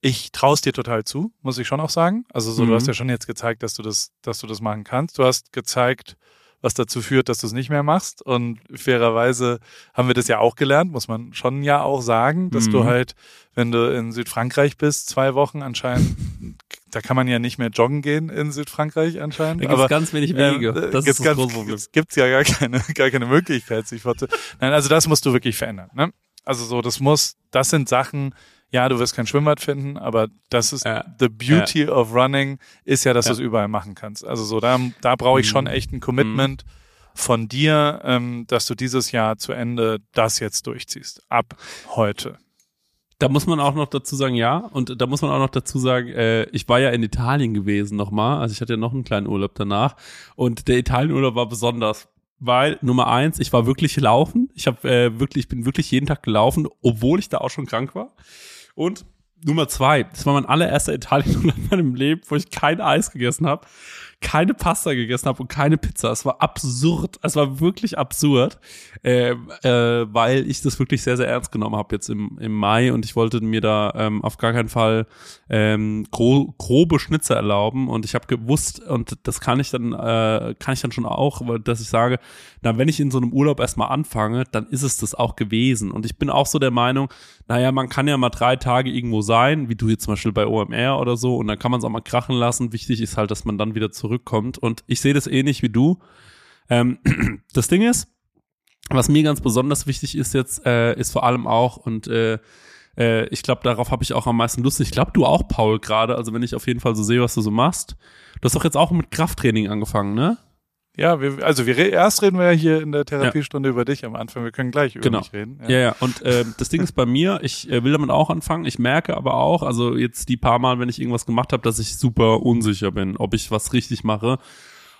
Speaker 1: Ich traue dir total zu, muss ich schon auch sagen. Also so, mhm. du hast ja schon jetzt gezeigt, dass du das, dass du das machen kannst. Du hast gezeigt, was dazu führt, dass du es nicht mehr machst. Und fairerweise haben wir das ja auch gelernt, muss man schon ja auch sagen, dass mhm. du halt, wenn du in Südfrankreich bist, zwei Wochen anscheinend, *laughs* da kann man ja nicht mehr joggen gehen in Südfrankreich anscheinend. Da
Speaker 2: gibt ganz wenig Wege.
Speaker 1: Ähm, das ist das ganz, große Problem. Gibt's ja gar keine, *laughs* gar keine Möglichkeit, sich fortzu. Nein, also das musst du wirklich verändern. Ne? Also so, das muss, das sind Sachen, ja, du wirst kein Schwimmbad finden, aber das ist ja. the beauty ja. of running ist ja, dass ja. du es überall machen kannst. Also so, da, da brauche ich schon mhm. echt ein Commitment mhm. von dir, ähm, dass du dieses Jahr zu Ende das jetzt durchziehst. Ab heute.
Speaker 2: Da muss man auch noch dazu sagen, ja. Und da muss man auch noch dazu sagen, äh, ich war ja in Italien gewesen nochmal. Also ich hatte ja noch einen kleinen Urlaub danach. Und der Italienurlaub war besonders weil Nummer eins, ich war wirklich laufen. Ich habe äh, wirklich, ich bin wirklich jeden Tag gelaufen, obwohl ich da auch schon krank war. Und Nummer zwei, das war mein allererster Italien *laughs* in meinem Leben, wo ich kein Eis gegessen habe keine Pasta gegessen habe und keine Pizza. Es war absurd. Es war wirklich absurd, äh, äh, weil ich das wirklich sehr, sehr ernst genommen habe jetzt im, im Mai und ich wollte mir da ähm, auf gar keinen Fall ähm, gro grobe Schnitze erlauben und ich habe gewusst und das kann ich dann äh, kann ich dann schon auch, dass ich sage, na wenn ich in so einem Urlaub erstmal anfange, dann ist es das auch gewesen und ich bin auch so der Meinung, naja, man kann ja mal drei Tage irgendwo sein, wie du jetzt zum Beispiel bei OMR oder so und dann kann man es auch mal krachen lassen. Wichtig ist halt, dass man dann wieder zurück zurückkommt. Und ich sehe das ähnlich wie du. Ähm, *clears throat* das Ding ist, was mir ganz besonders wichtig ist jetzt, äh, ist vor allem auch, und äh, äh, ich glaube, darauf habe ich auch am meisten Lust. Ich glaube, du auch, Paul, gerade. Also wenn ich auf jeden Fall so sehe, was du so machst. Du hast doch jetzt auch mit Krafttraining angefangen, ne?
Speaker 1: Ja, wir, also wir erst reden wir ja hier in der Therapiestunde ja. über dich am Anfang. Wir können gleich über genau. mich reden.
Speaker 2: Ja, ja. ja. Und äh, das Ding ist bei mir, ich äh, will damit auch anfangen. Ich merke aber auch, also jetzt die paar Mal, wenn ich irgendwas gemacht habe, dass ich super unsicher bin, ob ich was richtig mache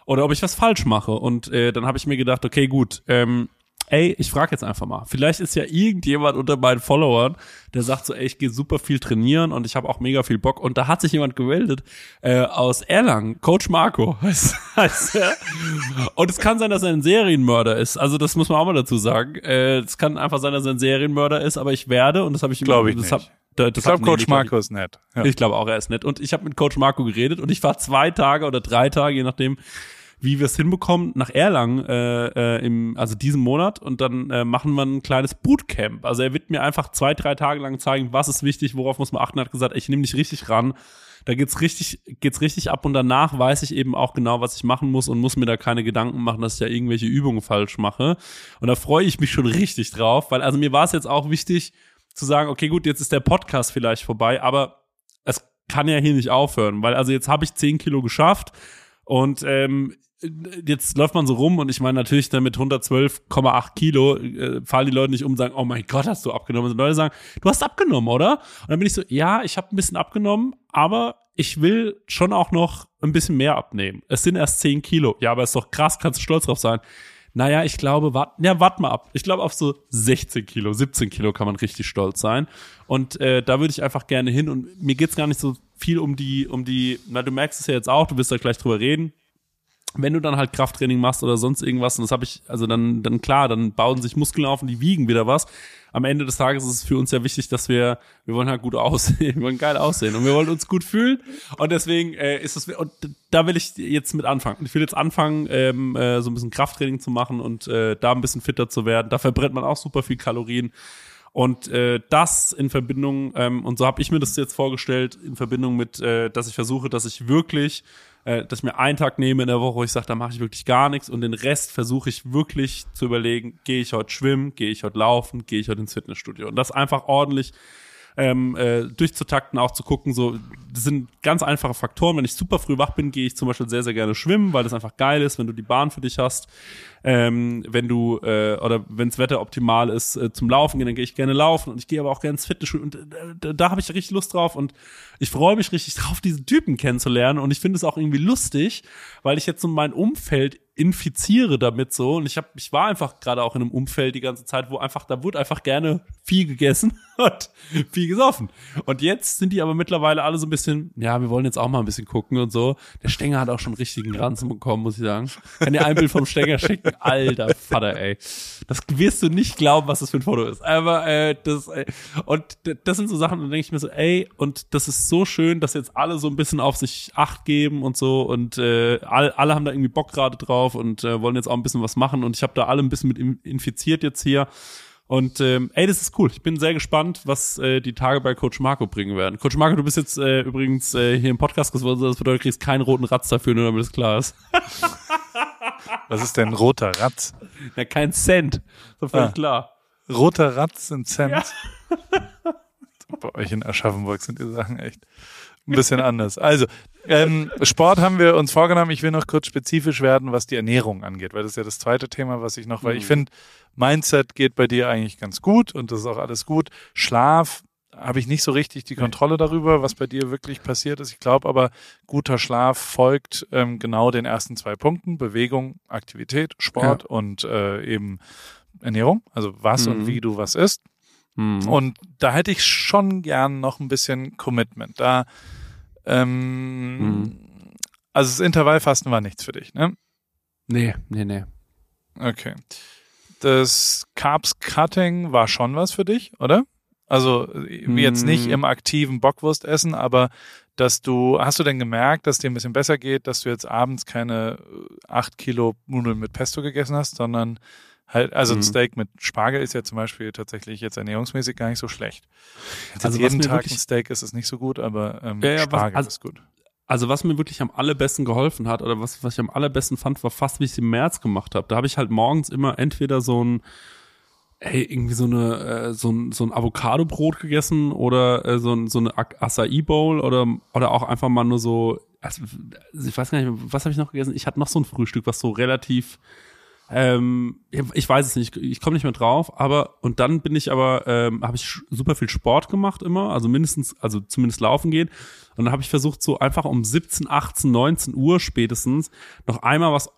Speaker 2: oder ob ich was falsch mache. Und äh, dann habe ich mir gedacht, okay, gut, ähm, ey, ich frage jetzt einfach mal. Vielleicht ist ja irgendjemand unter meinen Followern, der sagt so, ey, ich gehe super viel trainieren und ich habe auch mega viel Bock. Und da hat sich jemand gemeldet äh, aus Erlangen, Coach Marco *laughs* heißt, heißt er. Und es kann sein, dass er ein Serienmörder ist. Also das muss man auch mal dazu sagen. Äh, es kann einfach sein, dass er ein Serienmörder ist, aber ich werde, und das habe ich
Speaker 1: Glaube ich
Speaker 2: das
Speaker 1: nicht.
Speaker 2: Hab, da,
Speaker 1: Ich glaube, Coach Marco ist nett. Ja.
Speaker 2: ich glaube auch, er ist nett. Und ich habe mit Coach Marco geredet und ich war zwei Tage oder drei Tage, je nachdem, wie wir es hinbekommen, nach Erlangen äh, äh, im, also diesen Monat und dann äh, machen wir ein kleines Bootcamp. Also er wird mir einfach zwei, drei Tage lang zeigen, was ist wichtig, worauf muss man achten. Er hat gesagt, ich nehme dich richtig ran. Da geht's richtig, geht's richtig ab und danach weiß ich eben auch genau, was ich machen muss und muss mir da keine Gedanken machen, dass ich ja irgendwelche Übungen falsch mache. Und da freue ich mich schon richtig drauf, weil also mir war es jetzt auch wichtig zu sagen, okay, gut, jetzt ist der Podcast vielleicht vorbei, aber es kann ja hier nicht aufhören, weil also jetzt habe ich 10 Kilo geschafft und ähm, jetzt läuft man so rum und ich meine natürlich dann mit 112,8 Kilo äh, fallen die Leute nicht um und sagen, oh mein Gott, hast du abgenommen. Und Leute sagen, du hast abgenommen, oder? Und dann bin ich so, ja, ich habe ein bisschen abgenommen, aber ich will schon auch noch ein bisschen mehr abnehmen. Es sind erst 10 Kilo. Ja, aber ist doch krass, kannst du stolz drauf sein. Naja, ich glaube, wart, ja, wart mal ab. Ich glaube, auf so 16 Kilo, 17 Kilo kann man richtig stolz sein. Und äh, da würde ich einfach gerne hin. Und mir geht's gar nicht so viel um die, um die, na, du merkst es ja jetzt auch, du wirst da gleich drüber reden. Wenn du dann halt Krafttraining machst oder sonst irgendwas, und das habe ich, also dann, dann klar, dann bauen sich Muskeln auf und die wiegen wieder was. Am Ende des Tages ist es für uns ja wichtig, dass wir, wir wollen halt gut aussehen, *laughs* wir wollen geil aussehen und wir wollen uns gut fühlen. Und deswegen äh, ist es, und da will ich jetzt mit anfangen. Ich will jetzt anfangen, ähm, äh, so ein bisschen Krafttraining zu machen und äh, da ein bisschen fitter zu werden. Da verbrennt man auch super viel Kalorien. Und äh, das in Verbindung, ähm, und so habe ich mir das jetzt vorgestellt, in Verbindung mit, äh, dass ich versuche, dass ich wirklich, äh, dass ich mir einen Tag nehme in der Woche, wo ich sage, da mache ich wirklich gar nichts und den Rest versuche ich wirklich zu überlegen, gehe ich heute schwimmen, gehe ich heute laufen, gehe ich heute ins Fitnessstudio. Und das einfach ordentlich ähm, äh, durchzutakten, auch zu gucken, so, das sind ganz einfache Faktoren. Wenn ich super früh wach bin, gehe ich zum Beispiel sehr, sehr gerne schwimmen, weil das einfach geil ist, wenn du die Bahn für dich hast. Ähm, wenn du, äh, oder wenns Wetter optimal ist, äh, zum Laufen gehen, dann gehe ich gerne laufen und ich gehe aber auch gerne ins Fitnessstudio und äh, da, da habe ich richtig Lust drauf und ich freue mich richtig drauf, diese Typen kennenzulernen und ich finde es auch irgendwie lustig, weil ich jetzt so mein Umfeld infiziere damit so und ich habe ich war einfach gerade auch in einem Umfeld die ganze Zeit, wo einfach da wurde einfach gerne viel gegessen *laughs* und viel gesoffen. Und jetzt sind die aber mittlerweile alle so ein bisschen, ja, wir wollen jetzt auch mal ein bisschen gucken und so. Der Stenger hat auch schon richtigen Ranzen bekommen, muss ich sagen. Kann dir ein Bild vom Stenger schicken, *laughs* alter Vater, ey. Das wirst du nicht glauben, was das für ein Foto ist. Aber äh, das äh, und das sind so Sachen, da denke ich mir so, ey, und das ist so schön, dass jetzt alle so ein bisschen auf sich Acht geben und so und äh, alle, alle haben da irgendwie Bock gerade drauf und äh, wollen jetzt auch ein bisschen was machen und ich habe da alle ein bisschen mit in- infiziert jetzt hier. Und ähm, ey, das ist cool. Ich bin sehr gespannt, was äh, die Tage bei Coach Marco bringen werden. Coach Marco, du bist jetzt äh, übrigens äh, hier im Podcast geworden. Das bedeutet, du kriegst keinen roten Ratz dafür, nur damit es klar ist. *laughs*
Speaker 1: Was ist denn ein roter Ratz?
Speaker 2: Ja, kein Cent. So völlig
Speaker 1: Ah.
Speaker 2: klar.
Speaker 1: Roter Ratz in Cent. *laughs* Bei euch in Aschaffenburg sind die Sachen echt ein bisschen anders. Also, ähm, Sport haben wir uns vorgenommen. Ich will noch kurz spezifisch werden, was die Ernährung angeht, weil das ist ja das zweite Thema, was ich noch, weil ich finde, Mindset geht bei dir eigentlich ganz gut und das ist auch alles gut. Schlaf habe ich nicht so richtig die Kontrolle darüber, was bei dir wirklich passiert ist. Ich glaube aber, guter Schlaf folgt ähm, genau den ersten zwei Punkten. Bewegung, Aktivität, Sport und äh, eben Ernährung. Also was
Speaker 2: Mhm.
Speaker 1: und wie du was isst.
Speaker 2: Mhm.
Speaker 1: Und da hätte ich schon gern noch ein bisschen Commitment. Da, ähm,
Speaker 2: Mhm.
Speaker 1: also das Intervallfasten war nichts für dich, ne?
Speaker 2: Nee, nee, nee.
Speaker 1: Okay. Das Carbs Cutting war schon was für dich, oder? Also jetzt nicht
Speaker 2: Mm.
Speaker 1: im aktiven Bockwurst essen, aber dass du, hast du denn gemerkt, dass dir ein bisschen besser geht, dass du jetzt abends keine äh, acht Kilo Nudeln mit Pesto gegessen hast, sondern halt, also ein
Speaker 2: Mhm.
Speaker 1: Steak mit Spargel ist ja zum Beispiel tatsächlich jetzt ernährungsmäßig gar nicht so schlecht. Jetzt
Speaker 2: Also was
Speaker 1: jeden Tag ein Steak ist es nicht so gut, aber ähm,
Speaker 2: Ja, ja, was-
Speaker 1: Spargel
Speaker 2: also-
Speaker 1: ist gut.
Speaker 2: Also was mir wirklich am allerbesten geholfen hat oder was, was ich am allerbesten fand, war fast, wie ich es im März gemacht habe. Da habe ich halt morgens immer entweder so ein, ey, irgendwie so eine, äh, so ein, so ein Avocado-Brot gegessen oder äh, so, ein, so eine Ac- Acai-Bowl oder, oder auch einfach mal nur so, also, ich weiß gar nicht, was habe ich noch gegessen? Ich hatte noch so ein Frühstück, was so relativ, ähm, ich weiß es nicht, ich komme nicht mehr drauf, aber und dann bin ich aber, ähm, habe ich super viel Sport gemacht immer, also mindestens, also zumindest laufen gehen. Und dann habe ich versucht, so einfach um 17, 18, 19 Uhr spätestens noch einmal was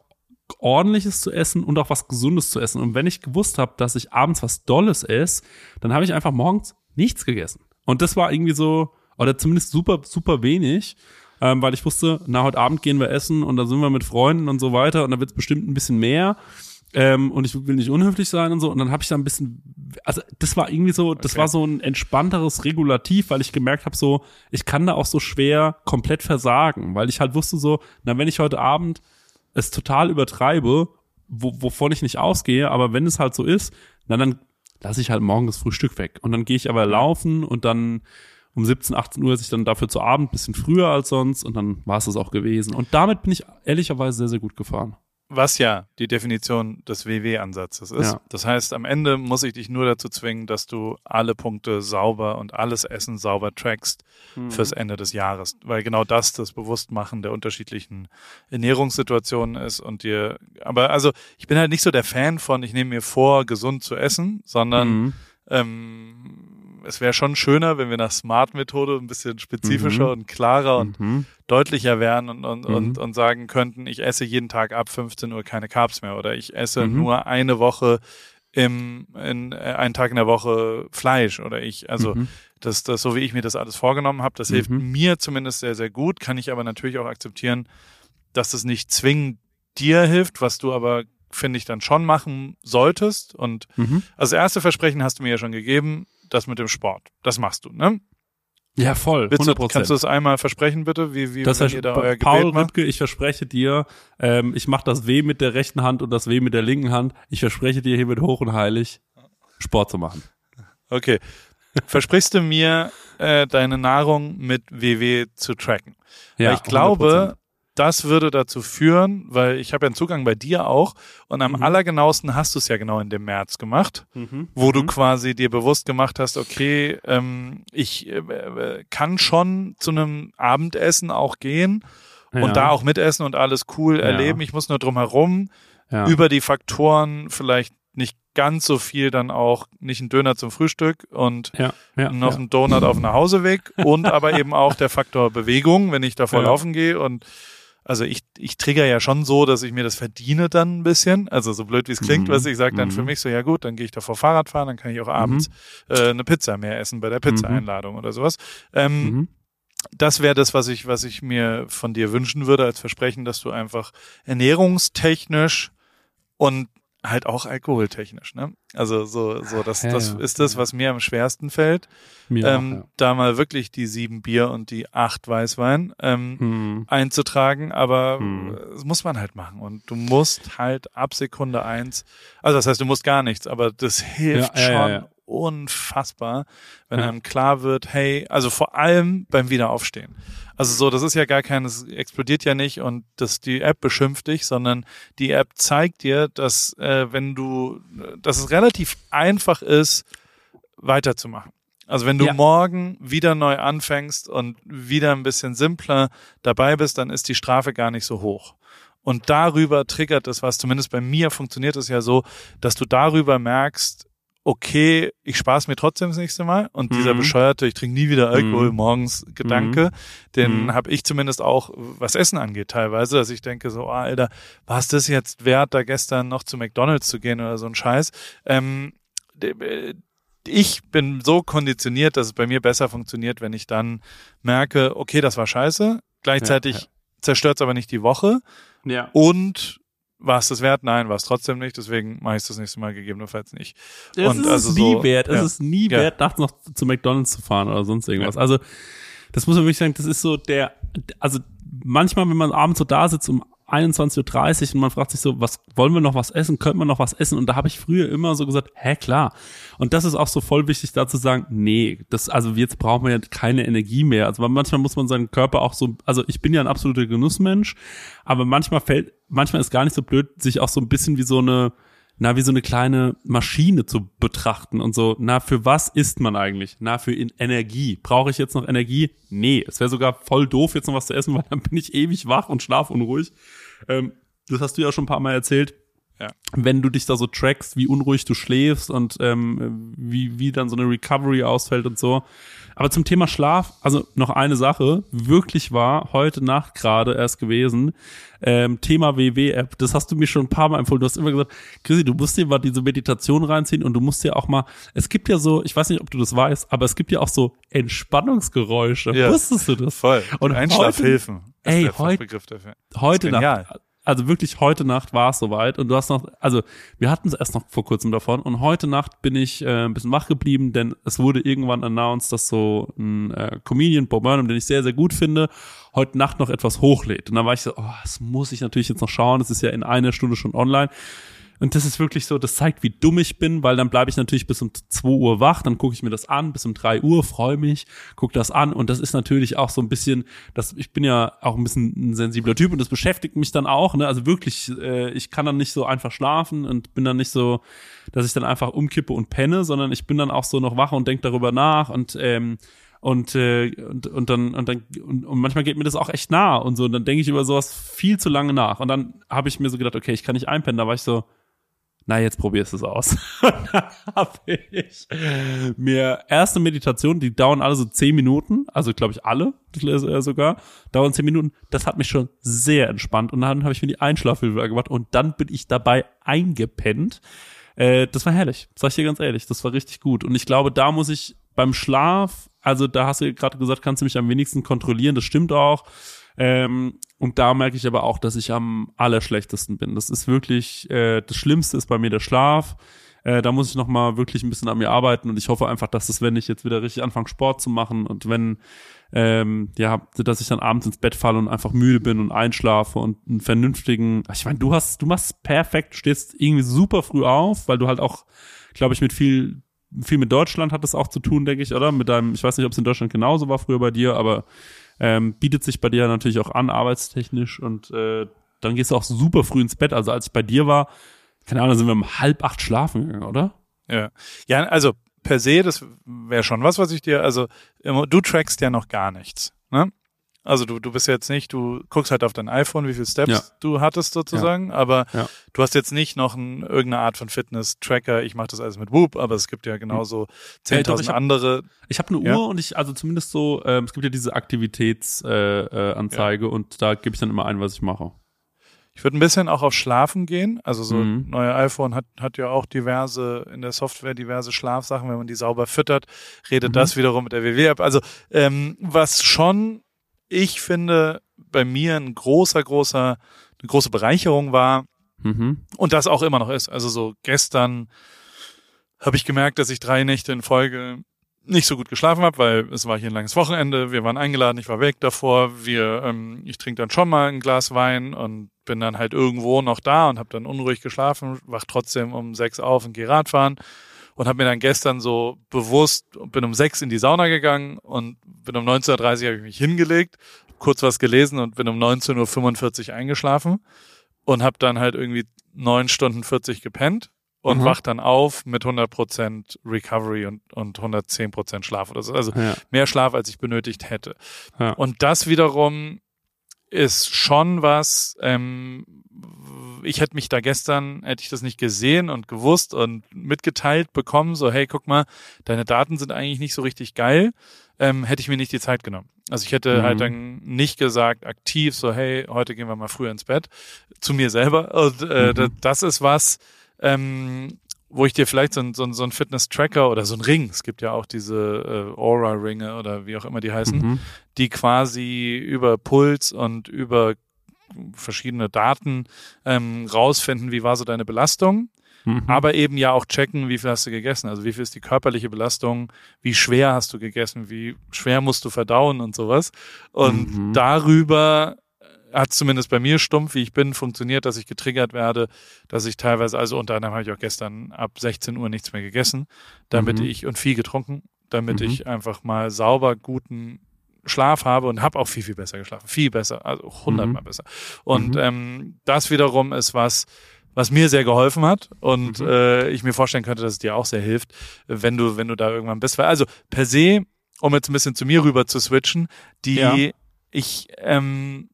Speaker 2: ordentliches zu essen und auch was Gesundes zu essen. Und wenn ich gewusst habe, dass ich abends was Dolles esse, dann habe ich einfach morgens nichts gegessen. Und das war irgendwie so, oder zumindest super, super wenig, ähm, weil ich wusste, na, heute Abend gehen wir essen und dann sind wir mit Freunden und so weiter und dann wird es bestimmt ein bisschen mehr. Ähm, und ich will nicht unhöflich sein und so. Und dann habe ich da ein bisschen, also das war irgendwie so, das okay. war so ein entspannteres Regulativ, weil ich gemerkt habe, so, ich kann da auch so schwer komplett versagen, weil ich halt wusste so, na, wenn ich heute Abend es total übertreibe, wo, wovon ich nicht ausgehe, aber wenn es halt so ist, na dann lasse ich halt morgen das Frühstück weg. Und dann gehe ich aber laufen und dann um 17, 18 Uhr esse ich dann dafür zu Abend, bisschen früher als sonst und dann war es das auch gewesen. Und damit bin ich ehrlicherweise sehr, sehr gut gefahren.
Speaker 1: Was ja die Definition des WW-Ansatzes ist. Ja. Das heißt, am Ende muss ich dich nur dazu zwingen, dass du alle Punkte sauber und alles Essen sauber trackst mhm. fürs Ende des Jahres. Weil genau das das Bewusstmachen der unterschiedlichen Ernährungssituationen ist und dir, aber also ich bin halt nicht so der Fan von, ich nehme mir vor, gesund zu essen, sondern mhm. ähm, es wäre schon schöner, wenn wir nach Smart-Methode ein bisschen spezifischer mhm. und klarer und mhm. deutlicher wären und, und, mhm. und, und sagen könnten, ich esse jeden Tag ab 15 Uhr keine Carbs mehr oder ich esse mhm. nur eine Woche im, in, äh, einen Tag in der Woche Fleisch oder ich, also mhm. das, das, so wie ich mir das alles vorgenommen habe, das hilft mhm. mir zumindest sehr, sehr gut, kann ich aber natürlich auch akzeptieren, dass das nicht zwingend dir hilft, was du aber finde ich dann schon machen solltest und mhm. also das erste Versprechen hast du mir ja schon gegeben, das mit dem Sport. Das machst du, ne?
Speaker 2: Ja, voll. 100%.
Speaker 1: Du, kannst du das einmal versprechen, bitte? Wie, wie
Speaker 2: das heißt, ihr da euer Paul Gebet Rübke, ich verspreche dir, ähm, ich mache das W mit der rechten Hand und das W mit der linken Hand. Ich verspreche dir hiermit hoch und heilig, Sport zu machen.
Speaker 1: Okay. Versprichst du mir, äh, deine Nahrung mit WW zu tracken? Ja, Weil ich glaube, das würde dazu führen, weil ich habe ja einen Zugang bei dir auch und am mhm. allergenauesten hast du es ja genau in dem März gemacht, mhm. wo du mhm. quasi dir bewusst gemacht hast, okay, ähm, ich äh, äh, kann schon zu einem Abendessen auch gehen ja. und da auch mitessen und alles cool ja. erleben. Ich muss nur drum herum ja. über die Faktoren vielleicht nicht ganz so viel dann auch nicht ein Döner zum Frühstück und ja, ja, noch ja. ein Donut auf dem Nachhauseweg und aber *laughs* eben auch der Faktor Bewegung, wenn ich davor laufen gehe und also ich, ich trigger ja schon so, dass ich mir das verdiene dann ein bisschen. Also so blöd wie es klingt, mhm. was ich sage dann für mhm. mich so, ja gut, dann gehe ich davor Fahrrad fahren, dann kann ich auch abends mhm. äh, eine Pizza mehr essen bei der Pizza-Einladung oder sowas. Ähm, mhm. Das wäre das, was ich, was ich mir von dir wünschen würde als Versprechen, dass du einfach ernährungstechnisch und halt auch alkoholtechnisch, ne? Also so, so das, ja, das ja. ist das, was mir am schwersten fällt. Mir ähm, auch, ja. Da mal wirklich die sieben Bier und die acht Weißwein ähm, hm. einzutragen, aber hm. das muss man halt machen. Und du musst halt ab Sekunde eins, also das heißt, du musst gar nichts, aber das hilft schon unfassbar, wenn einem klar wird, hey, also vor allem beim Wiederaufstehen. Also so, das ist ja gar kein, es explodiert ja nicht und das die App beschimpft dich, sondern die App zeigt dir, dass äh, wenn du, dass es relativ einfach ist, weiterzumachen. Also wenn du ja. morgen wieder neu anfängst und wieder ein bisschen simpler dabei bist, dann ist die Strafe gar nicht so hoch. Und darüber triggert es was, zumindest bei mir funktioniert es ja so, dass du darüber merkst, okay, ich spaß mir trotzdem das nächste Mal. Und mhm. dieser bescheuerte, ich trinke nie wieder Alkohol mhm. morgens Gedanke, mhm. den mhm. habe ich zumindest auch, was Essen angeht, teilweise, dass ich denke so, oh, Alter, war es das jetzt wert, da gestern noch zu McDonalds zu gehen oder so ein Scheiß? Ähm, ich bin so konditioniert, dass es bei mir besser funktioniert, wenn ich dann merke, okay, das war scheiße. Gleichzeitig ja, ja. zerstört es aber nicht die Woche. Ja. Und war es das wert? Nein, war es trotzdem nicht. Deswegen mache ich es das nächste Mal gegebenenfalls nicht.
Speaker 2: Es und ist also nie so, wert. Es ist nie ja. wert, nachts noch zu McDonalds zu fahren oder sonst irgendwas. Ja. Also das muss man wirklich sagen, das ist so der, also manchmal, wenn man abends so da sitzt um 21.30 Uhr und man fragt sich so, was wollen wir noch was essen? Könnten wir noch was essen? Und da habe ich früher immer so gesagt, hä, klar. Und das ist auch so voll wichtig, da zu sagen, nee, das, also jetzt brauchen wir ja keine Energie mehr. Also manchmal muss man seinen Körper auch so, also ich bin ja ein absoluter Genussmensch, aber manchmal fällt, manchmal ist gar nicht so blöd, sich auch so ein bisschen wie so eine, na, wie so eine kleine Maschine zu betrachten und so, na, für was isst man eigentlich? Na, für Energie. Brauche ich jetzt noch Energie? Nee, es wäre sogar voll doof, jetzt noch was zu essen, weil dann bin ich ewig wach und schlaf unruhig. Ähm, das hast du ja schon ein paar Mal erzählt.
Speaker 1: Ja.
Speaker 2: wenn du dich da so trackst, wie unruhig du schläfst und ähm, wie, wie dann so eine Recovery ausfällt und so. Aber zum Thema Schlaf, also noch eine Sache, wirklich war heute Nacht gerade erst gewesen, ähm, Thema WW-App, das hast du mir schon ein paar Mal empfohlen. Du hast immer gesagt, Chrissy, du musst dir mal diese Meditation reinziehen und du musst dir auch mal, es gibt ja so, ich weiß nicht, ob du das weißt, aber es gibt ja auch so Entspannungsgeräusche.
Speaker 1: Ja.
Speaker 2: Wusstest du das?
Speaker 1: Voll.
Speaker 2: Und
Speaker 1: Einschlafhilfen. ist
Speaker 2: Ey, heute
Speaker 1: genial.
Speaker 2: Nacht, also wirklich heute Nacht war es soweit und du hast noch, also wir hatten es erst noch vor kurzem davon und heute Nacht bin ich äh, ein bisschen wach geblieben, denn es wurde irgendwann announced, dass so ein äh, Comedian, Bob Burnham, den ich sehr, sehr gut finde, heute Nacht noch etwas hochlädt. Und dann war ich so, oh, das muss ich natürlich jetzt noch schauen, das ist ja in einer Stunde schon online. Und das ist wirklich so, das zeigt, wie dumm ich bin, weil dann bleibe ich natürlich bis um 2 Uhr wach, dann gucke ich mir das an, bis um 3 Uhr, freue mich, gucke das an und das ist natürlich auch so ein bisschen, das, ich bin ja auch ein bisschen ein sensibler Typ und das beschäftigt mich dann auch, ne? Also wirklich, äh, ich kann dann nicht so einfach schlafen und bin dann nicht so, dass ich dann einfach umkippe und penne, sondern ich bin dann auch so noch wach und denke darüber nach und ähm, und, äh, und, und dann, und dann, und, und manchmal geht mir das auch echt nah und so. Und dann denke ich über sowas viel zu lange nach. Und dann habe ich mir so gedacht, okay, ich kann nicht einpennen. Da war ich so, na, jetzt probierst du es aus. *laughs* Und dann habe ich mir erste Meditation, die dauern alle so zehn Minuten, also glaube ich alle äh, sogar, dauern zehn Minuten. Das hat mich schon sehr entspannt. Und dann habe ich mir die Einschlafhilfe gemacht und dann bin ich dabei eingepennt. Äh, das war herrlich, sag ich dir ganz ehrlich, das war richtig gut. Und ich glaube, da muss ich beim Schlaf, also da hast du gerade gesagt, kannst du mich am wenigsten kontrollieren, das stimmt auch. Ähm, und da merke ich aber auch, dass ich am allerschlechtesten bin. Das ist wirklich, äh, das Schlimmste ist bei mir der Schlaf. Äh, da muss ich noch mal wirklich ein bisschen an mir arbeiten und ich hoffe einfach, dass es, wenn ich jetzt wieder richtig anfange, Sport zu machen und wenn, ähm, ja, dass ich dann abends ins Bett falle und einfach müde bin und einschlafe und einen vernünftigen, ich meine, du hast, du machst perfekt, stehst irgendwie super früh auf, weil du halt auch, glaube ich, mit viel viel mit Deutschland hat das auch zu tun, denke ich, oder? Mit deinem, ich weiß nicht, ob es in Deutschland genauso war früher bei dir, aber ähm, bietet sich bei dir natürlich auch an, arbeitstechnisch und äh, dann gehst du auch super früh ins Bett. Also als ich bei dir war, keine Ahnung, sind wir um halb acht schlafen gegangen, oder?
Speaker 1: Ja. Ja, also per se, das wäre schon was, was ich dir, also du trackst ja noch gar nichts. Ne? Also du, du bist jetzt nicht, du guckst halt auf dein iPhone, wie viele Steps
Speaker 2: Ja.
Speaker 1: du hattest sozusagen, aber
Speaker 2: Ja.
Speaker 1: du hast jetzt nicht noch ein, irgendeine Art von Fitness-Tracker. Ich mache das alles mit Whoop, aber es gibt ja genauso
Speaker 2: Ey, doch,
Speaker 1: 10.000
Speaker 2: ich hab-
Speaker 1: andere.
Speaker 2: Ich habe eine
Speaker 1: Ja.
Speaker 2: Uhr und ich, also zumindest so, ähm, es gibt ja diese Aktivitätsanzeige äh, äh, Anzeige und da gebe ich dann immer ein, was ich mache.
Speaker 1: Ich würde ein bisschen auch auf Schlafen gehen. Also so
Speaker 2: Mhm.
Speaker 1: ein neuer iPhone hat, hat ja auch diverse, in der Software diverse Schlafsachen. Wenn man die sauber füttert, redet
Speaker 2: Mhm.
Speaker 1: das wiederum mit der WW-App. Also ähm, was schon, ich finde, bei mir ein großer, großer, eine große Bereicherung war,
Speaker 2: Mhm.
Speaker 1: und das auch immer noch ist. Also so gestern habe ich gemerkt, dass ich drei Nächte in Folge nicht so gut geschlafen habe, weil es war hier ein langes Wochenende, wir waren eingeladen, ich war weg davor, wir, ähm, ich trinke dann schon mal ein Glas Wein und bin dann halt irgendwo noch da und habe dann unruhig geschlafen, wach trotzdem um sechs auf und gehe Radfahren und habe mir dann gestern so bewusst, bin um sechs in die Sauna gegangen und bin um 19.30 Uhr habe ich mich hingelegt, kurz was gelesen und bin um 19.45 Uhr eingeschlafen und habe dann halt irgendwie neun Stunden 40 gepennt und
Speaker 2: Mhm.
Speaker 1: wach dann auf mit 100% Recovery und, und 110% Schlaf oder so. Also
Speaker 2: Ja.
Speaker 1: mehr Schlaf, als ich benötigt hätte.
Speaker 2: Ja.
Speaker 1: Und das wiederum ist schon was, ähm, ich hätte mich da gestern, hätte ich das nicht gesehen und gewusst und mitgeteilt bekommen, so, hey, guck mal, deine Daten sind eigentlich nicht so richtig geil, ähm, hätte ich mir nicht die Zeit genommen. Also ich hätte
Speaker 2: Mhm.
Speaker 1: halt dann nicht gesagt, aktiv, so, hey, heute gehen wir mal früher ins Bett, zu mir selber. Und äh,
Speaker 2: Mhm.
Speaker 1: da- das ist was, ähm, wo ich dir vielleicht so ein, so ein, so ein Fitness-Tracker oder so ein Ring, es gibt ja auch diese äh, Aura-Ringe oder wie auch immer die heißen,
Speaker 2: Mhm.
Speaker 1: die quasi über Puls und über verschiedene Daten ähm, rausfinden, wie war so deine Belastung,
Speaker 2: Mhm.
Speaker 1: aber eben ja auch checken, wie viel hast du gegessen, also wie viel ist die körperliche Belastung, wie schwer hast du gegessen, wie schwer musst du verdauen und sowas. Und
Speaker 2: Mhm.
Speaker 1: darüber hat zumindest bei mir stumpf, wie ich bin, funktioniert, dass ich getriggert werde, dass ich teilweise, also unter anderem habe ich auch gestern ab 16 Uhr nichts mehr gegessen, damit
Speaker 2: Mhm.
Speaker 1: ich und viel getrunken, damit
Speaker 2: Mhm.
Speaker 1: ich einfach mal sauber guten Schlaf habe und habe auch viel, viel besser geschlafen. Viel besser, also hundertmal
Speaker 2: Mhm.
Speaker 1: besser. Und
Speaker 2: Mhm.
Speaker 1: ähm, das wiederum ist was, was mir sehr geholfen hat und
Speaker 2: Mhm.
Speaker 1: äh, ich mir vorstellen könnte, dass es dir auch sehr hilft, wenn du, wenn du da irgendwann bist. Weil also per se, um jetzt ein bisschen zu mir rüber zu switchen, die
Speaker 2: Ja.
Speaker 1: ich, ähm,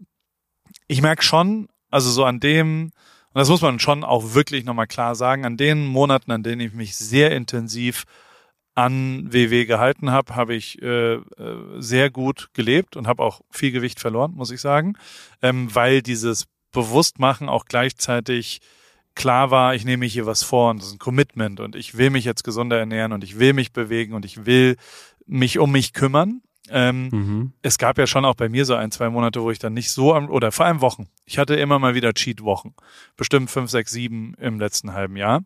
Speaker 1: ich merke schon, also so an dem und das muss man schon auch wirklich nochmal klar sagen, an den Monaten, an denen ich mich sehr intensiv an WW gehalten habe, habe ich äh, äh, sehr gut gelebt und habe auch viel Gewicht verloren, muss ich sagen, ähm, weil dieses Bewusstmachen auch gleichzeitig klar war, ich nehme hier was vor und das ist ein Commitment und ich will mich jetzt gesunder ernähren und ich will mich bewegen und ich will mich um mich kümmern. Ähm, mhm. Es gab ja schon auch bei mir so ein, zwei Monate, wo ich dann nicht so am, oder vor allem Wochen. Ich hatte immer mal wieder Cheat-Wochen. Bestimmt fünf, sechs, sieben im letzten halben Jahr.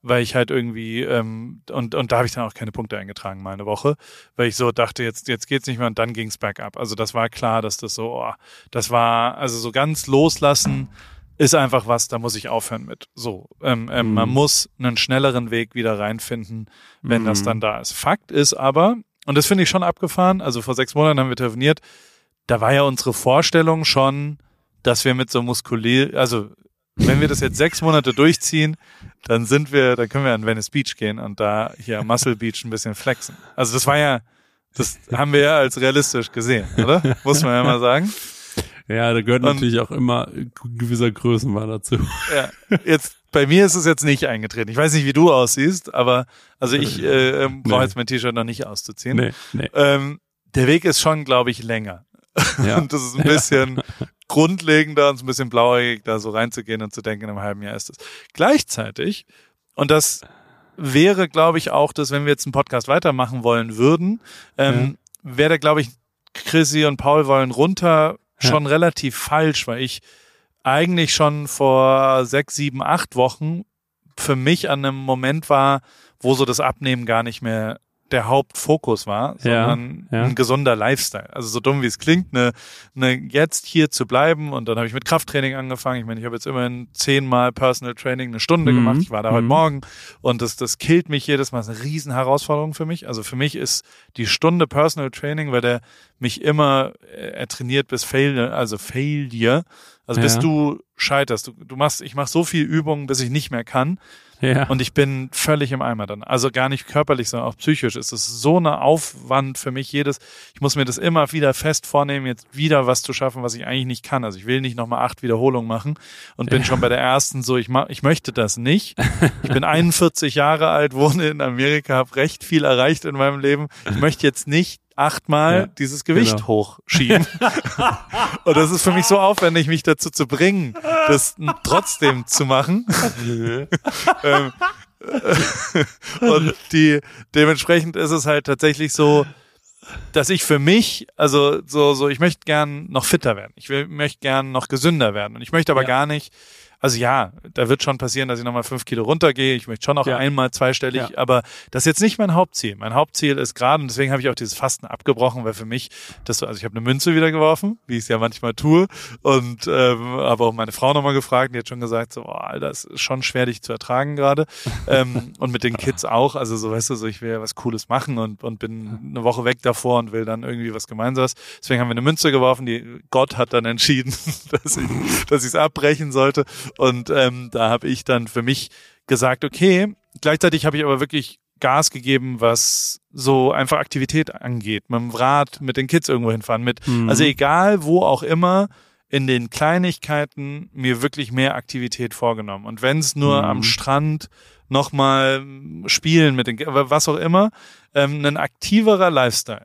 Speaker 1: Weil ich halt irgendwie, ähm, und, und da habe ich dann auch keine Punkte eingetragen, mal eine Woche, weil ich so dachte, jetzt, jetzt geht's nicht mehr und dann ging's bergab. Also das war klar, dass das so, oh, das war, also so ganz loslassen ist einfach was, da muss ich aufhören mit. So, ähm, ähm, mhm. man muss einen schnelleren Weg wieder reinfinden, wenn mhm. das dann da ist. Fakt ist aber, und das finde ich schon abgefahren, also vor sechs Monaten haben wir telefoniert, da war ja unsere Vorstellung schon, dass wir mit so muskulär, also wenn wir das jetzt sechs Monate durchziehen, dann sind wir, dann können wir an Venice Beach gehen und da hier am Muscle Beach ein bisschen flexen. Also das war ja, das haben wir ja als realistisch gesehen, oder? Muss man ja mal sagen.
Speaker 2: Ja, da gehört und, natürlich auch immer gewisser Größenwahn dazu. *laughs*
Speaker 1: Ja, jetzt bei mir ist es jetzt nicht eingetreten. Ich weiß nicht, wie du aussiehst, aber also ich äh, ähm, brauche nee. jetzt mein T-Shirt noch nicht auszuziehen. Nee, nee. Ähm, der Weg ist schon, glaube ich, länger. *laughs* Ja. und das ist ein bisschen ja. *laughs* grundlegender und ein bisschen blauäugig, da so reinzugehen und zu denken, in einem halben Jahr ist es. Gleichzeitig, und das wäre, glaube ich, auch, dass wenn wir jetzt einen Podcast weitermachen wollen würden, ähm, ja. wäre, glaube ich, Chrissy und Paul wollen runter schon relativ falsch, weil ich eigentlich schon vor sechs, sieben, acht Wochen für mich an einem Moment war, wo so das Abnehmen gar nicht mehr der Hauptfokus war, sondern ja, ja. ein gesunder Lifestyle. Also so dumm wie es klingt, ne, ne jetzt hier zu bleiben und dann habe ich mit Krafttraining angefangen. Ich meine, ich habe jetzt immerhin zehnmal Personal Training eine Stunde mhm. gemacht. Ich war da mhm. heute Morgen und das das killt mich jedes Mal. Das ist eine riesen Herausforderung für mich. Also für mich ist die Stunde Personal Training, weil der mich immer äh, er trainiert bis Failure, also Failure, also bis du scheiterst. Du, du machst, ich mache so viel Übungen, bis ich nicht mehr kann. Ja. Und ich bin völlig im Eimer dann. Also gar nicht körperlich, sondern auch psychisch ist es so eine Aufwand für mich jedes. Ich muss mir das immer wieder fest vornehmen, jetzt wieder was zu schaffen, was ich eigentlich nicht kann. Also ich will nicht nochmal acht Wiederholungen machen und bin ja. schon bei der ersten so, ich, mach, ich möchte das nicht. Ich bin *laughs* 41 Jahre alt, wohne in Amerika, habe recht viel erreicht in meinem Leben. Ich möchte jetzt nicht achtmal ja, dieses Gewicht genau. hochschieben. *laughs* und das ist für mich so aufwendig, mich dazu zu bringen, das trotzdem zu machen. *laughs* ähm, und die, dementsprechend ist es halt tatsächlich so, dass ich für mich, also so, so, ich möchte gern noch fitter werden. Ich will, möchte gern noch gesünder werden. Und ich möchte aber ja. gar nicht also ja, da wird schon passieren, dass ich nochmal fünf Kilo runtergehe. Ich möchte schon auch ja. einmal zweistellig, ja. aber das ist jetzt nicht mein Hauptziel. Mein Hauptziel ist gerade, und deswegen habe ich auch dieses Fasten abgebrochen, weil für mich, das so, also ich habe eine Münze wieder geworfen, wie ich es ja manchmal tue, und ähm, aber auch meine Frau nochmal gefragt, die hat schon gesagt, so, oh, Alter, das ist schon schwer, dich zu ertragen gerade. *laughs* ähm, und mit den Kids auch, also so, weißt du, so, ich will ja was Cooles machen und, und bin eine Woche weg davor und will dann irgendwie was Gemeinsames. Deswegen haben wir eine Münze geworfen, die Gott hat dann entschieden, *laughs* dass ich dass ich es abbrechen sollte. Und ähm, da habe ich dann für mich gesagt, okay, gleichzeitig habe ich aber wirklich Gas gegeben, was so einfach Aktivität angeht. Mit dem Rad, mit den Kids irgendwo hinfahren, mit, mhm. also egal wo auch immer, in den Kleinigkeiten mir wirklich mehr Aktivität vorgenommen. Und wenn es nur mhm. am Strand nochmal spielen mit den, was auch immer, ähm, ein aktiverer Lifestyle.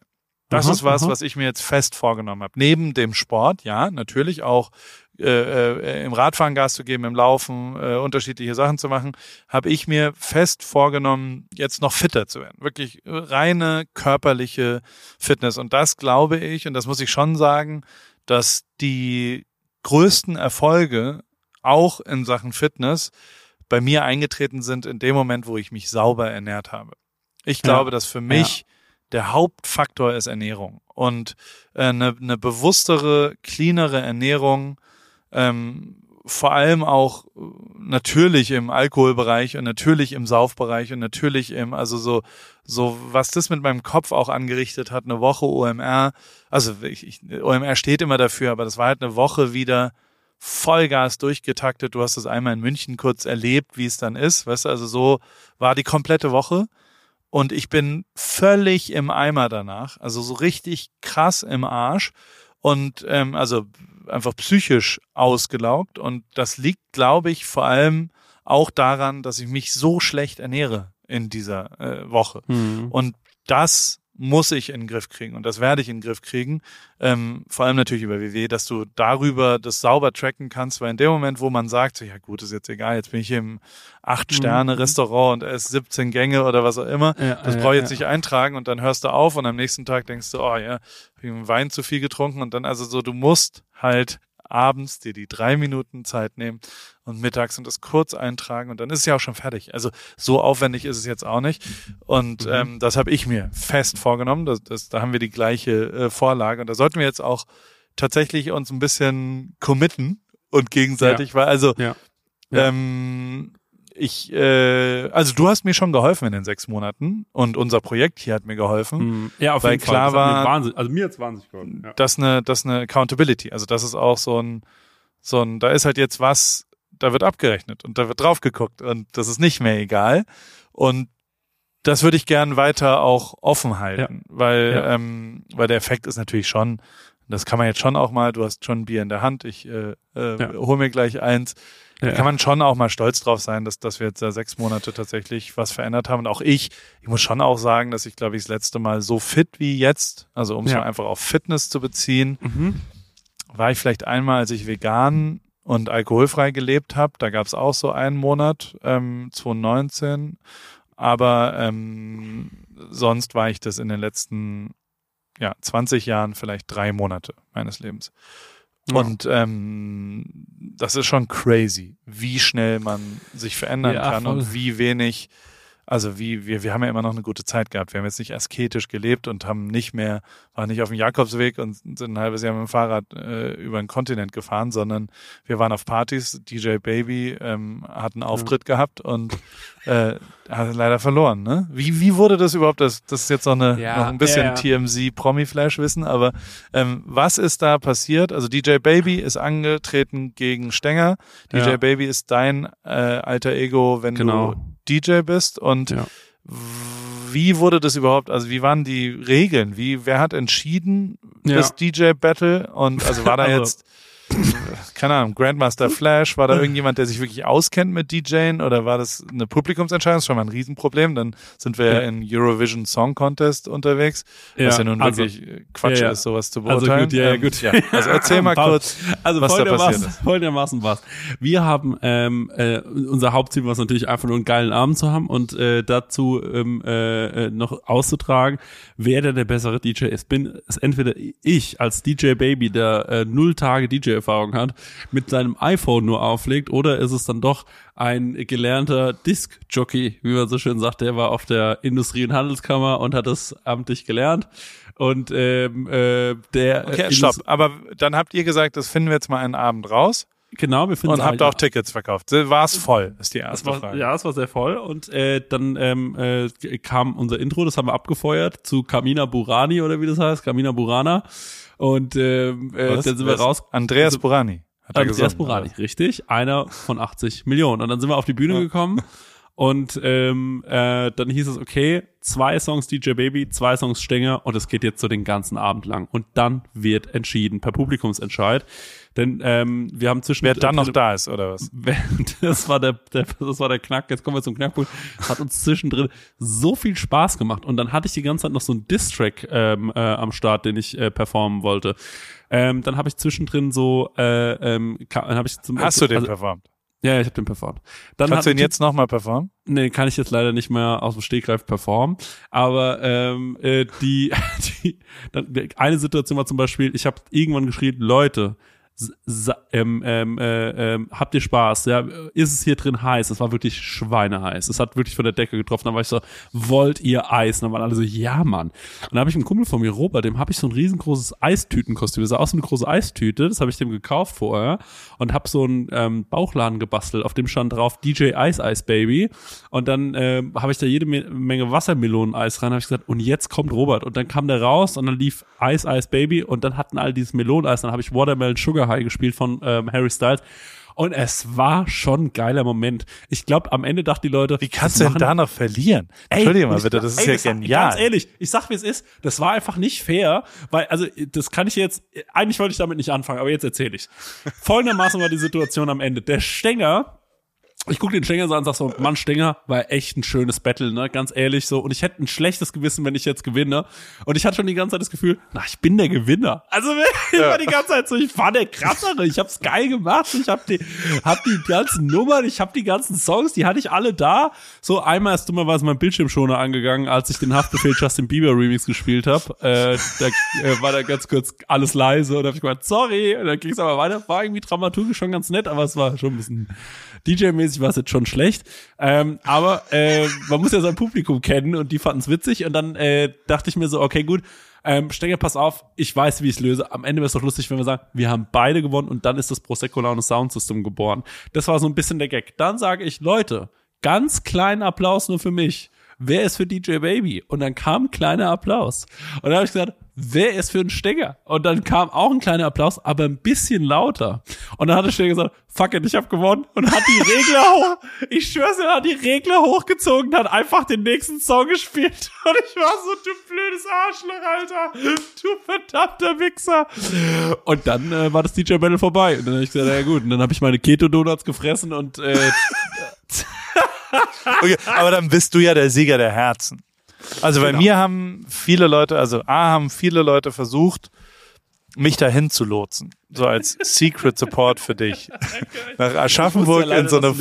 Speaker 1: Das aha, ist was, aha. was ich mir jetzt fest vorgenommen habe. Neben dem Sport, ja, natürlich auch äh, äh, im Radfahren Gas zu geben, im Laufen, äh, unterschiedliche Sachen zu machen, habe ich mir fest vorgenommen, jetzt noch fitter zu werden. Wirklich reine körperliche Fitness. Und das glaube ich, und das muss ich schon sagen, dass die größten Erfolge auch in Sachen Fitness bei mir eingetreten sind in dem Moment, wo ich mich sauber ernährt habe. Ich glaube, ja. dass für mich ja der Hauptfaktor ist Ernährung. Und äh, eine, eine bewusstere, cleanere Ernährung, ähm, vor allem auch äh, natürlich im Alkoholbereich und natürlich im Saufbereich und natürlich im, also so, so, was das mit meinem Kopf auch angerichtet hat, eine Woche OMR, also ich, ich, OMR steht immer dafür, aber das war halt eine Woche wieder Vollgas durchgetaktet. Du hast es einmal in München kurz erlebt, wie es dann ist, weißt du, also so war die komplette Woche und ich bin völlig im Eimer danach, also so richtig krass im Arsch. Und ähm, also einfach psychisch ausgelaugt und das liegt, glaube ich, vor allem auch daran, dass ich mich so schlecht ernähre in dieser äh, Woche.
Speaker 2: Mhm.
Speaker 1: Und das muss ich in den Griff kriegen und das werde ich in den Griff kriegen. Ähm, vor allem natürlich über WW, dass du darüber das sauber tracken kannst, weil in dem Moment, wo man sagt, so, ja gut, ist jetzt egal, jetzt bin ich im Acht-Sterne-Restaurant und esse 17 Gänge oder was auch immer,
Speaker 2: Ja,
Speaker 1: das
Speaker 2: ja,
Speaker 1: brauche ich jetzt
Speaker 2: ja.
Speaker 1: nicht eintragen und dann hörst du auf und am nächsten Tag denkst du, oh ja, hab ich einen Wein zu viel getrunken und dann also so, du musst halt abends dir die drei Minuten Zeit nehmen und mittags und das kurz eintragen und dann ist es ja auch schon fertig. Also so aufwendig ist es jetzt auch nicht. Und
Speaker 2: Mhm.
Speaker 1: ähm, das habe ich mir fest vorgenommen. Das, das, da haben wir die gleiche äh, Vorlage und da sollten wir jetzt auch tatsächlich uns ein bisschen committen und gegenseitig, weil also
Speaker 2: Ja. Ja.
Speaker 1: ähm, ich, äh, also du hast mir schon geholfen in den sechs Monaten und unser Projekt hier hat mir geholfen.
Speaker 2: Mhm. Ja, auf
Speaker 1: Weil
Speaker 2: jeden
Speaker 1: klar
Speaker 2: Fall.
Speaker 1: War-
Speaker 2: mir wahnsinnig, also mir hat's wahnsinnig geholfen. Ja.
Speaker 1: das eine, das eine Accountability. Also das ist auch so ein, so ein, da ist halt jetzt was, da wird abgerechnet und da wird drauf geguckt und das ist nicht mehr egal. Und das würde ich gern weiter auch offen halten, weil,
Speaker 2: Ja.
Speaker 1: ähm, weil der Effekt ist natürlich schon, das kann man jetzt schon auch mal, du hast schon ein Bier in der Hand, ich äh, äh,
Speaker 2: Ja.
Speaker 1: hol mir gleich eins. Da
Speaker 2: Ja.
Speaker 1: kann man schon auch mal stolz drauf sein, dass, dass wir jetzt da sechs Monate tatsächlich was verändert haben. Und auch ich, ich muss schon auch sagen, dass ich, glaube ich, das letzte Mal so fit wie jetzt, also um es
Speaker 2: Ja.
Speaker 1: mal einfach auf Fitness zu beziehen,
Speaker 2: Mhm.
Speaker 1: war ich vielleicht einmal, als ich vegan und alkoholfrei gelebt habe. Da gab es auch so einen Monat, ähm, 2019. Aber ähm, sonst war ich das in den letzten ja, 20 Jahren vielleicht drei Monate meines Lebens.
Speaker 2: Ja.
Speaker 1: Und ähm, das ist schon crazy, wie schnell man sich verändern
Speaker 2: Ja,
Speaker 1: kann
Speaker 2: voll.
Speaker 1: und wie wenig, also wie, wir, wir haben ja immer noch eine gute Zeit gehabt. Wir haben jetzt nicht asketisch gelebt und haben nicht mehr, waren nicht auf dem Jakobsweg und sind ein halbes Jahr mit dem Fahrrad äh, über den Kontinent gefahren, sondern wir waren auf Partys. DJ Baby ähm, hat einen Auftritt gehabt und äh, hat leider verloren. Ne? Wie, wie wurde das überhaupt? Das, das ist jetzt noch, eine,
Speaker 2: Ja,
Speaker 1: noch ein bisschen
Speaker 2: ja, ja.
Speaker 1: TMZ-Promi-Flash-Wissen, aber ähm, was ist da passiert? Also DJ Baby ist angetreten gegen Stenger. DJ
Speaker 2: Ja.
Speaker 1: Baby ist dein äh, alter Ego, wenn
Speaker 2: Genau.
Speaker 1: du DJ bist. Und
Speaker 2: Ja.
Speaker 1: wie wurde das überhaupt, also wie waren die Regeln? Wie, wer hat entschieden,
Speaker 2: Ja.
Speaker 1: das DJ-Battle? Und also war da
Speaker 2: Also-
Speaker 1: jetzt, keine Ahnung, Grandmaster Flash, war da irgendjemand, der sich wirklich auskennt mit DJing oder war das eine Publikumsentscheidung? Das ist schon mal ein Riesenproblem. Dann sind wir ja,
Speaker 2: Ja.
Speaker 1: in Eurovision Song Contest unterwegs,
Speaker 2: Ja,
Speaker 1: was ja nun
Speaker 2: also-
Speaker 1: wirklich Quatsch
Speaker 2: ja, ja.
Speaker 1: ist, sowas zu
Speaker 2: Also
Speaker 1: beurteilen.
Speaker 2: gut, ja, ja,
Speaker 1: Ähm,
Speaker 2: gut.
Speaker 1: Ja. Also erzähl *laughs* mal kurz,
Speaker 2: also
Speaker 1: was da passiert ist.
Speaker 2: folgendermaßen war's. Wir haben ähm, äh, unser Hauptziel war es natürlich einfach nur einen geilen Abend zu haben und äh, dazu ähm, äh, äh, noch auszutragen, wer denn der bessere DJ ist. Bin es entweder ich als DJ Baby, der äh, null Tage DJ-Erfahrung hat, mit seinem iPhone nur auflegt, oder ist es dann doch ein gelernter Disc-Jockey, wie man so schön sagt, der war auf der Industrie- und Handelskammer und hat das amtlich gelernt. Und ähm, äh, der
Speaker 1: okay, stopp. Aber dann habt ihr gesagt, das finden wir jetzt mal einen Abend raus
Speaker 2: Genau, wir finden
Speaker 1: und habt auch Tickets verkauft. War es voll, ist die erste
Speaker 2: war,
Speaker 1: Frage.
Speaker 2: ja, es war sehr voll und äh, dann ähm, äh, kam unser Intro, das haben wir abgefeuert zu Kamina Burani oder wie das heißt, Kamina Burana und ähm, äh, dann sind wir raus.
Speaker 1: Andreas Burani. Hat er
Speaker 2: Andreas
Speaker 1: gesungen,
Speaker 2: Burani,
Speaker 1: oder?
Speaker 2: richtig, einer von 80 Millionen und dann sind wir auf die Bühne gekommen und ähm, äh, dann hieß es okay, zwei Songs DJ Baby, zwei Songs Stenger und es geht jetzt so den ganzen Abend lang und dann wird entschieden per Publikumsentscheid, denn ähm, wir haben zwischen
Speaker 1: Wer dann noch da ist, oder was? *laughs*
Speaker 2: das war der, der, das war der Knack. Jetzt kommen wir zum Knackpunkt. Hat uns zwischendrin so viel Spaß gemacht. Und dann hatte ich die ganze Zeit noch so einen Diss-Track ähm, äh, am Start, den ich äh, performen wollte. Ähm, dann habe ich zwischendrin so, äh, ähm, habe ich zum
Speaker 1: Hast du den
Speaker 2: also,
Speaker 1: performt?
Speaker 2: Ja, ich habe den performt. Dann
Speaker 1: Kannst du ihn jetzt nochmal performen?
Speaker 2: Nee, kann ich jetzt leider nicht mehr aus dem Stegreif performen. Aber ähm, äh, die, *laughs* die dann, eine Situation war zum Beispiel, ich habe irgendwann geschrieben, Leute, ähm, ähm, äh, ähm, habt ihr Spaß? Ja, ist es hier drin heiß? Es war wirklich schweineheiß. Es hat wirklich von der Decke getroffen. Dann war ich so, wollt ihr Eis? Und dann waren alle so, ja, Mann. Und dann habe ich einen Kumpel von mir, Robert, dem habe ich so ein riesengroßes Eistütenkostüm. Das sah aus wie eine große Eistüte. Das habe ich dem gekauft vorher und habe so einen ähm, Bauchladen gebastelt. Auf dem stand drauf DJ Ice Ice Baby. Und dann ähm, habe ich da jede Me Menge Wassermelonen-Eis rein. Habe ich gesagt, und jetzt kommt Robert. Und dann kam der raus und dann lief Ice Ice Baby und dann hatten all dieses Meloneneis. Dann habe ich Watermelon Sugar High gespielt von ähm, Harry Styles. Und es war schon ein geiler Moment. Ich glaube, am Ende dachten die Leute,
Speaker 1: wie kannst du denn da noch verlieren?
Speaker 2: Ey,
Speaker 1: Entschuldige mal bitte, das ist
Speaker 2: ey,
Speaker 1: ja genial.
Speaker 2: Ganz ehrlich, ich sag wie es ist, das war einfach nicht fair, weil, also, das kann ich jetzt, eigentlich wollte ich damit nicht anfangen, aber jetzt erzähle ich. Folgendermaßen war die Situation am Ende. Der Stenger, ich gucke den Stenger so an und sag so, Mann, Stenger war echt ein schönes Battle, ne, ganz ehrlich so. Und ich hätte ein schlechtes Gewissen, wenn ich jetzt gewinne. Und ich hatte schon die ganze Zeit das Gefühl, na, ich bin der Gewinner. Also, *laughs* ich war die ganze Zeit so, ich war der Krassere, ich hab's geil gemacht, ich hab die, hab die ganzen Nummern, ich hab die ganzen Songs, die hatte ich alle da. So, einmal ist dummerweise mein Bildschirmschoner angegangen, als ich den Haftbefehl Justin Bieber Remix gespielt habe. Äh, da äh, war da ganz kurz alles leise und hab ich gemeint, sorry. Und dann ging's aber weiter, war irgendwie dramaturgisch schon ganz nett, aber es war schon ein bisschen DJ-mäßig war es jetzt schon schlecht. Ähm, aber äh, man muss ja sein Publikum kennen und die fanden es witzig. Und dann äh, dachte ich mir so, okay, gut, ähm, Stenger, pass auf, ich weiß, wie ich es löse. Am Ende wäre es doch lustig, wenn wir sagen, wir haben beide gewonnen und dann ist das Prosecco Laune Sound System geboren. Das war so ein bisschen der Gag. Dann sage ich, Leute, ganz kleinen Applaus nur für mich. Wer ist für DJ Baby? Und dann kam ein kleiner Applaus. Und dann habe ich gesagt, wer ist für einen Stenger? Und dann kam auch ein kleiner Applaus, aber ein bisschen lauter. Und dann hat der Stenger gesagt, fuck it, ich habe gewonnen. Und hat die Regler *laughs* hoch, ich schwör's dir, hat die Regler hochgezogen, hat einfach den nächsten Song gespielt. *laughs* Und ich war so, du blödes Arschloch, Alter. Du verdammter Wichser. Und dann äh, war das DJ Battle vorbei. Und dann habe ich gesagt, ja gut. Und dann habe ich meine Keto-Donuts gefressen und äh, *laughs*
Speaker 1: Okay, aber dann bist du ja der Sieger der Herzen. Also bei
Speaker 2: Genau.
Speaker 1: mir haben viele Leute, also A, haben viele Leute versucht, mich dahin zu lotsen. So als *laughs* Secret Support für dich. *laughs* Nach Aschaffenburg in so eine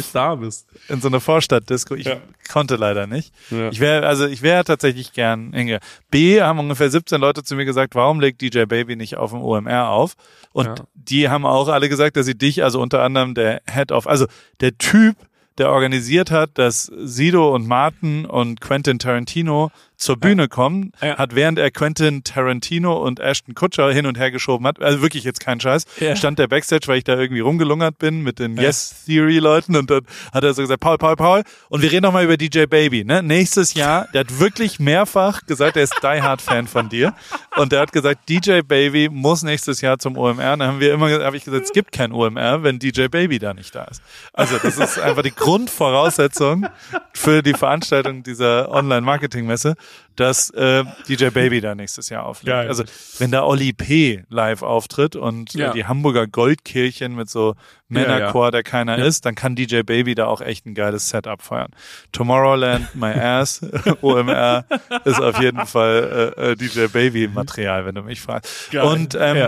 Speaker 1: in so eine Vorstadtdisco. Ich
Speaker 2: Ja.
Speaker 1: konnte leider nicht.
Speaker 2: Ja.
Speaker 1: Ich wäre, also ich wäre tatsächlich gern hingegangen. B haben ungefähr 17 Leute zu mir gesagt, warum legt DJ Baby nicht auf dem OMR auf? Und
Speaker 2: Ja.
Speaker 1: die haben auch alle gesagt, dass sie dich, also unter anderem der Head of, also der Typ, der organisiert hat, dass Sido und Martin und Quentin Tarantino zur Bühne kommen,
Speaker 2: Ja.
Speaker 1: hat während er Quentin Tarantino und Ashton Kutcher hin und her geschoben hat, also wirklich jetzt kein Scheiß,
Speaker 2: Ja.
Speaker 1: stand der Backstage, weil ich da irgendwie rumgelungert bin mit den Yes Theory Leuten und dann hat er so gesagt, Paul, Paul, Paul und wir reden noch mal über DJ Baby, ne? Nächstes Jahr, der hat wirklich mehrfach gesagt, er ist Die Hard Fan von dir und der hat gesagt, DJ Baby muss nächstes Jahr zum OMR. Dann haben wir immer, habe ich gesagt, es gibt kein OMR, wenn DJ Baby da nicht da ist. Also das ist einfach die Grundvoraussetzung für die Veranstaltung dieser Online-Marketing-Messe, dass äh, DJ Baby da nächstes Jahr auflegt.
Speaker 2: Geil.
Speaker 1: Also wenn da Oli P. live auftritt und
Speaker 2: Ja.
Speaker 1: äh, die Hamburger Goldkirchen mit so Männerchor, der keiner ist, dann kann DJ Baby da auch echt ein geiles Setup feiern. Tomorrowland, My Ass, *laughs* OMR ist auf jeden Fall äh, äh, DJ Baby Material, wenn du mich fragst.
Speaker 2: Geil.
Speaker 1: Und ähm,
Speaker 2: Ja.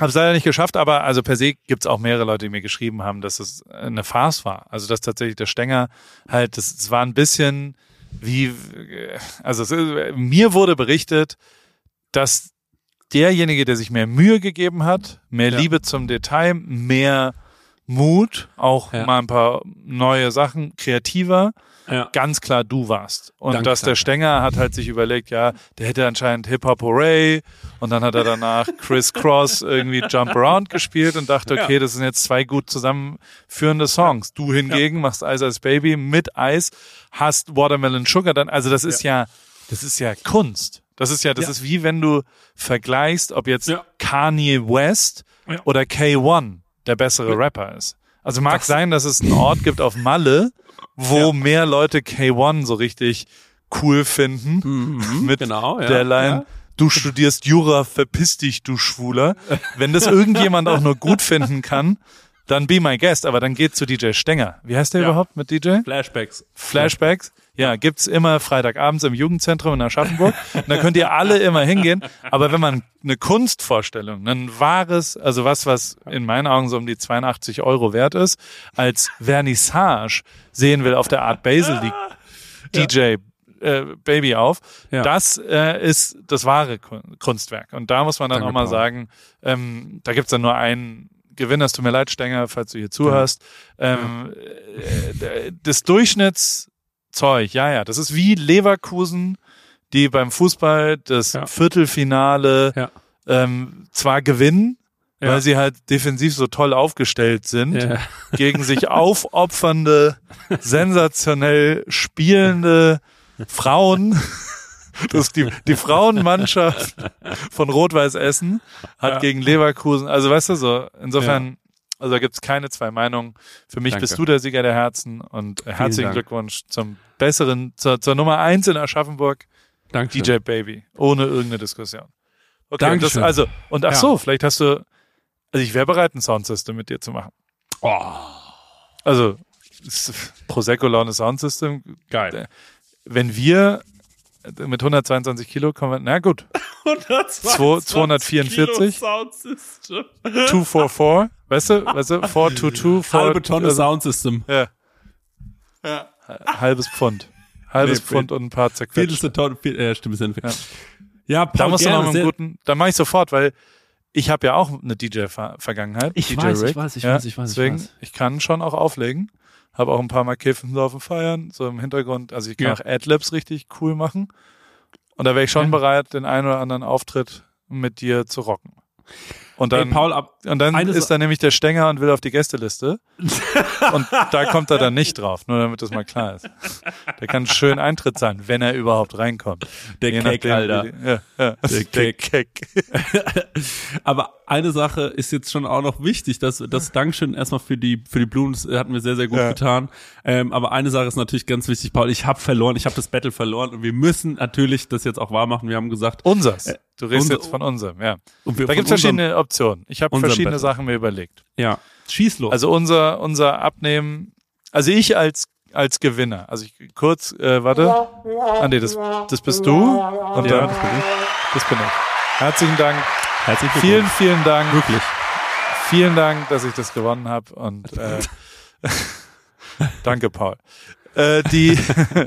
Speaker 1: habe es leider nicht geschafft, aber also per se gibt's auch mehrere Leute, die mir geschrieben haben, dass es eine Farce war. Also dass tatsächlich der Stenger halt, das, es war ein bisschen wie, also es, mir wurde berichtet, dass derjenige, der sich mehr Mühe gegeben hat, mehr
Speaker 2: Ja.
Speaker 1: Liebe zum Detail, mehr Mut, auch
Speaker 2: Ja.
Speaker 1: mal ein paar neue Sachen, kreativer,
Speaker 2: Ja.
Speaker 1: ganz klar du warst. Und
Speaker 2: Danke,
Speaker 1: dass der. Stenger hat halt sich überlegt, ja, der hätte anscheinend Hip-Hop Hooray und dann hat er danach *laughs* Chris Cross irgendwie Jump Around gespielt und dachte,
Speaker 2: Ja.
Speaker 1: okay, das sind jetzt zwei gut zusammenführende Songs. Du hingegen machst Ice Ice Baby mit Eis, hast Watermelon Sugar dann, also das ist ja, das ist ja Kunst. Das ist ja, das
Speaker 2: Ja.
Speaker 1: ist wie wenn du vergleichst, ob jetzt
Speaker 2: Ja.
Speaker 1: Kanye West
Speaker 2: Ja.
Speaker 1: oder K1 der bessere Rapper ist. Also mag
Speaker 2: Das-
Speaker 1: sein, dass es einen Ort gibt auf Malle, wo
Speaker 2: Ja.
Speaker 1: mehr Leute K1 so richtig cool finden.
Speaker 2: Mhm,
Speaker 1: mit
Speaker 2: genau, ja,
Speaker 1: der Line,
Speaker 2: ja.
Speaker 1: du studierst Jura, verpiss dich, du Schwuler. Wenn das *laughs* irgendjemand auch nur gut finden kann, dann be my guest. Aber dann geht zu DJ Stenger. Wie heißt der
Speaker 2: Ja.
Speaker 1: überhaupt mit DJ?
Speaker 2: Flashbacks.
Speaker 1: Flashbacks. Ja, gibt's immer Freitagabends im Jugendzentrum in Aschaffenburg. Und da könnt ihr alle immer hingehen. Aber wenn man eine Kunstvorstellung, ein wahres, also was, was in meinen Augen so um die 82 Euro wert ist, als Vernissage sehen will auf der Art Basel, die DJ äh, Baby auf,
Speaker 2: Ja.
Speaker 1: das äh, ist das wahre Kun- Kunstwerk. Und da muss man dann
Speaker 2: Danke,
Speaker 1: auch mal
Speaker 2: Paul.
Speaker 1: sagen, ähm, da gibt's dann nur einen Gewinner. Es tut mir leid, Stenger, falls du hier zuhörst. Ähm, äh, das Durchschnittszeug, ja, ja, das ist wie Leverkusen, die beim Fußball das
Speaker 2: Ja.
Speaker 1: Viertelfinale
Speaker 2: Ja.
Speaker 1: ähm, zwar gewinnen,
Speaker 2: Ja.
Speaker 1: weil sie halt defensiv so toll aufgestellt sind,
Speaker 2: Ja.
Speaker 1: gegen sich *laughs* aufopfernde, sensationell spielende Frauen. Das die, die Frauenmannschaft von Rot-Weiß Essen hat
Speaker 2: Ja.
Speaker 1: gegen Leverkusen, also weißt du so, insofern Also da gibt's keine zwei Meinungen. Für mich
Speaker 2: Danke.
Speaker 1: bist du der Sieger der Herzen und äh, herzlichen
Speaker 2: Dank.
Speaker 1: Glückwunsch zum besseren, zur, zur Nummer eins in Aschaffenburg,
Speaker 2: Dankeschön.
Speaker 1: DJ Baby. Ohne irgendeine Diskussion. Okay, und das,
Speaker 2: Dankeschön.
Speaker 1: also, und ach
Speaker 2: Ja.
Speaker 1: so, vielleicht hast du, also ich wäre bereit, ein Soundsystem mit dir zu machen.
Speaker 2: Oh,
Speaker 1: Also, Prosecco Laune Soundsystem,
Speaker 2: geil.
Speaker 1: wenn wir mit 122 Kilo kommen, wir, na gut, *laughs*
Speaker 2: 122
Speaker 1: 244?
Speaker 2: Kilo Soundsystem.
Speaker 1: 244, weißt du, weißt du, 422, *laughs*
Speaker 2: Halbe Tonne
Speaker 1: also,
Speaker 2: Soundsystem.
Speaker 1: Ja. Halbes Pfund. Halbes
Speaker 2: Nee,
Speaker 1: Pfund und ein paar zerquetscht.
Speaker 2: Viertelste Tonne, vier, äh, stimmt, sind
Speaker 1: Ja.
Speaker 2: Ja, Paul,
Speaker 1: Da musst du noch einen guten, da mache ich sofort, weil ich habe ja auch eine DJ-Vergangenheit.
Speaker 2: Ich
Speaker 1: DJ
Speaker 2: weiß, ich weiß, ich
Speaker 1: ja,
Speaker 2: weiß, ich weiß, ich
Speaker 1: Deswegen,
Speaker 2: weiß.
Speaker 1: ich kann schon auch auflegen. Habe auch ein paar Mal Kiffen so auf dem Feiern, so im Hintergrund. Also ich kann
Speaker 2: Ja.
Speaker 1: auch Adlibs richtig cool machen. Und da wäre ich schon
Speaker 2: Ja.
Speaker 1: bereit, den einen oder anderen Auftritt mit dir zu rocken. Und dann,
Speaker 2: Ey, Paul, ab,
Speaker 1: und dann ist da nämlich der Stänger und will auf die Gästeliste. *laughs* und da kommt er dann nicht drauf, nur damit das mal klar ist. Der kann schön Eintritt sein, wenn er überhaupt reinkommt.
Speaker 2: Der
Speaker 1: Je
Speaker 2: Keck,
Speaker 1: nachdem,
Speaker 2: Alter.
Speaker 1: die- Ja, ja.
Speaker 2: Der
Speaker 1: Der Keck. *laughs*
Speaker 2: Aber eine Sache ist jetzt schon auch noch wichtig, dass das Dankeschön erstmal für die für die Blumen das hat mir sehr sehr gut
Speaker 1: Ja.
Speaker 2: getan. Ähm, aber eine Sache ist natürlich ganz wichtig, Paul. Ich habe verloren, ich habe das Battle verloren und wir müssen natürlich das jetzt auch wahr machen. Wir haben gesagt,
Speaker 1: Unsers. Du redest jetzt von unserem, ja.
Speaker 2: und wir
Speaker 1: Da gibt's verschiedene Optionen. Ich habe verschiedene
Speaker 2: Battle.
Speaker 1: Sachen mir überlegt.
Speaker 2: Ja, schieß los.
Speaker 1: Also unser unser Abnehmen, also ich als als Gewinner, also ich kurz, äh, warte, ah nee, das das bist du und
Speaker 2: ja,
Speaker 1: dann
Speaker 2: das bin ich.
Speaker 1: Herzlichen Dank,
Speaker 2: Herzlich
Speaker 1: vielen
Speaker 2: willkommen.
Speaker 1: vielen Dank,
Speaker 2: Wirklich.
Speaker 1: vielen Dank, dass ich das gewonnen habe und äh, *laughs* danke Paul. Äh, die,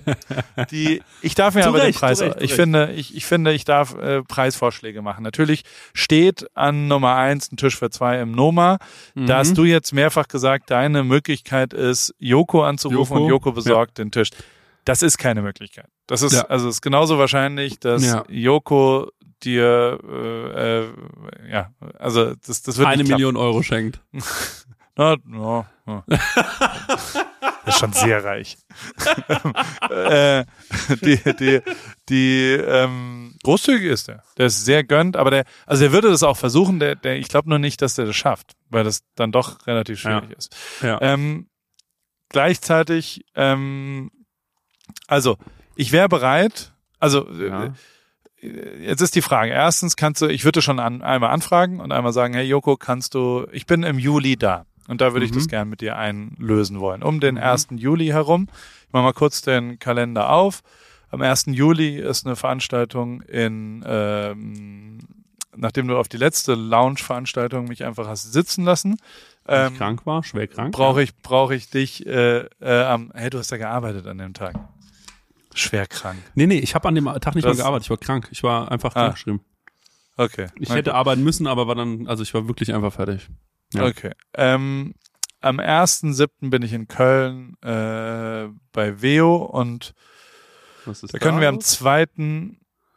Speaker 1: *laughs* die, ich darf mir
Speaker 2: Zu
Speaker 1: aber
Speaker 2: Recht,
Speaker 1: den Preis,
Speaker 2: Recht,
Speaker 1: ich
Speaker 2: Recht.
Speaker 1: finde, ich, ich finde, ich darf äh, Preisvorschläge machen. Natürlich steht an Nummer eins ein Tisch für zwei im Noma. Da hast du jetzt mehrfach gesagt, deine Möglichkeit ist, Joko anzurufen
Speaker 2: Joko,
Speaker 1: und Joko besorgt den Tisch. Das ist keine Möglichkeit. Das ist,
Speaker 2: Ja.
Speaker 1: also es ist genauso wahrscheinlich, dass
Speaker 2: Ja.
Speaker 1: Joko dir, äh, äh, ja, also das, das wird
Speaker 2: Eine. Million Euro schenkt. *laughs*
Speaker 1: Na, ja. Das *laughs* ist schon sehr reich. äh, die, die, die, ähm, großzügig ist der. Der ist sehr gönnt, aber der, also der würde das auch versuchen, der, der, ich glaube nur nicht, dass der das schafft, weil das dann doch relativ schwierig
Speaker 2: Ja.
Speaker 1: ist.
Speaker 2: Ja.
Speaker 1: Ähm, gleichzeitig, ähm, also, ich wäre bereit, also,
Speaker 2: Ja.
Speaker 1: Jetzt ist die Frage. Erstens kannst du, ich würde schon an, einmal anfragen und einmal sagen, hey Joko, kannst du, ich bin im Juli da. Und da würde ich
Speaker 2: Mhm.
Speaker 1: das gern mit dir einlösen wollen. Um den 1. Juli herum. Ich mache mal kurz den Kalender auf. Am 1. Juli ist eine Veranstaltung in, ähm, nachdem du auf die letzte Lounge-Veranstaltung mich einfach hast sitzen lassen, ähm,
Speaker 2: ich krank war, schwer krank.
Speaker 1: brauche ich, brauche ich dich äh, äh, am, hey, du hast ja gearbeitet an dem Tag. Schwer krank.
Speaker 2: Nee, nee, ich habe an dem Tag nicht
Speaker 1: Das-
Speaker 2: mal gearbeitet. Ich war krank. Ich war einfach
Speaker 1: Ah.
Speaker 2: krankgeschrieben.
Speaker 1: Okay.
Speaker 2: Ich
Speaker 1: Na
Speaker 2: hätte arbeiten müssen, aber war dann, also ich war wirklich einfach fertig. Ja.
Speaker 1: Okay. Ähm, am 1.7. bin ich in Köln äh, bei Veo und
Speaker 2: ist
Speaker 1: da können wir am
Speaker 2: los?
Speaker 1: 2.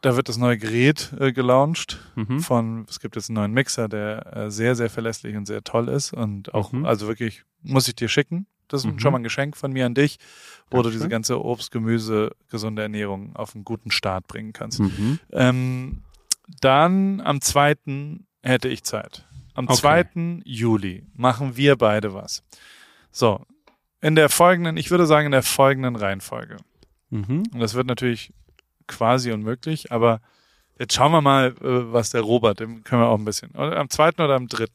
Speaker 1: Da wird das neue Gerät äh, gelauncht
Speaker 2: Mhm.
Speaker 1: von, es gibt jetzt einen neuen Mixer, der äh, sehr, sehr verlässlich und sehr toll ist und auch,
Speaker 2: Mhm.
Speaker 1: also wirklich, muss ich dir schicken. Das ist
Speaker 2: Mhm.
Speaker 1: schon mal ein Geschenk von mir an dich, wo du
Speaker 2: Dankeschön.
Speaker 1: diese ganze Obst, Gemüse, gesunde Ernährung auf einen guten Start bringen kannst.
Speaker 2: Mhm.
Speaker 1: Ähm, dann am 2. hätte ich Zeit. Am
Speaker 2: Okay.
Speaker 1: 2. Juli machen wir beide was. So, in der folgenden, ich würde sagen in der folgenden Reihenfolge.
Speaker 2: Mhm.
Speaker 1: Und das wird natürlich quasi unmöglich, aber jetzt schauen wir mal, äh, was der Robert, dem können wir auch ein bisschen. Am 2. oder am 3.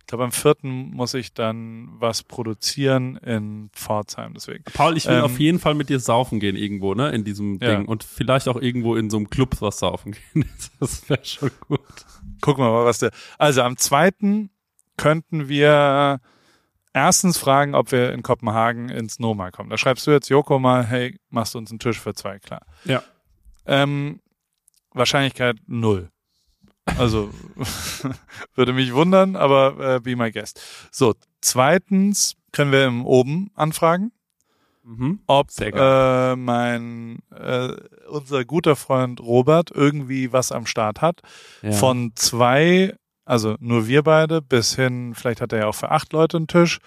Speaker 1: Ich glaube, am 4. muss ich dann was produzieren in Pforzheim, deswegen.
Speaker 2: Paul, ich will
Speaker 1: Ähm,
Speaker 2: auf jeden Fall mit dir saufen gehen irgendwo, ne, in diesem
Speaker 1: Ja.
Speaker 2: Ding. Und vielleicht auch irgendwo in so einem Club was saufen gehen. *laughs* Das wäre schon gut.
Speaker 1: Gucken wir mal, was der. Also am zweiten könnten wir erstens fragen, ob wir in Kopenhagen ins Noma kommen. Da schreibst du jetzt Joko mal, hey, machst du uns einen Tisch für zwei klar.
Speaker 2: Ja.
Speaker 1: Ähm, Wahrscheinlichkeit null. Also *laughs* würde mich wundern, aber äh, be my guest. So, zweitens können wir im Oben anfragen,
Speaker 2: Mhm.
Speaker 1: ob äh, mein äh, unser guter Freund Robert irgendwie was am Start hat
Speaker 2: Ja.
Speaker 1: von zwei, also nur wir beide, bis hin, vielleicht hat er ja auch für acht Leute einen Tisch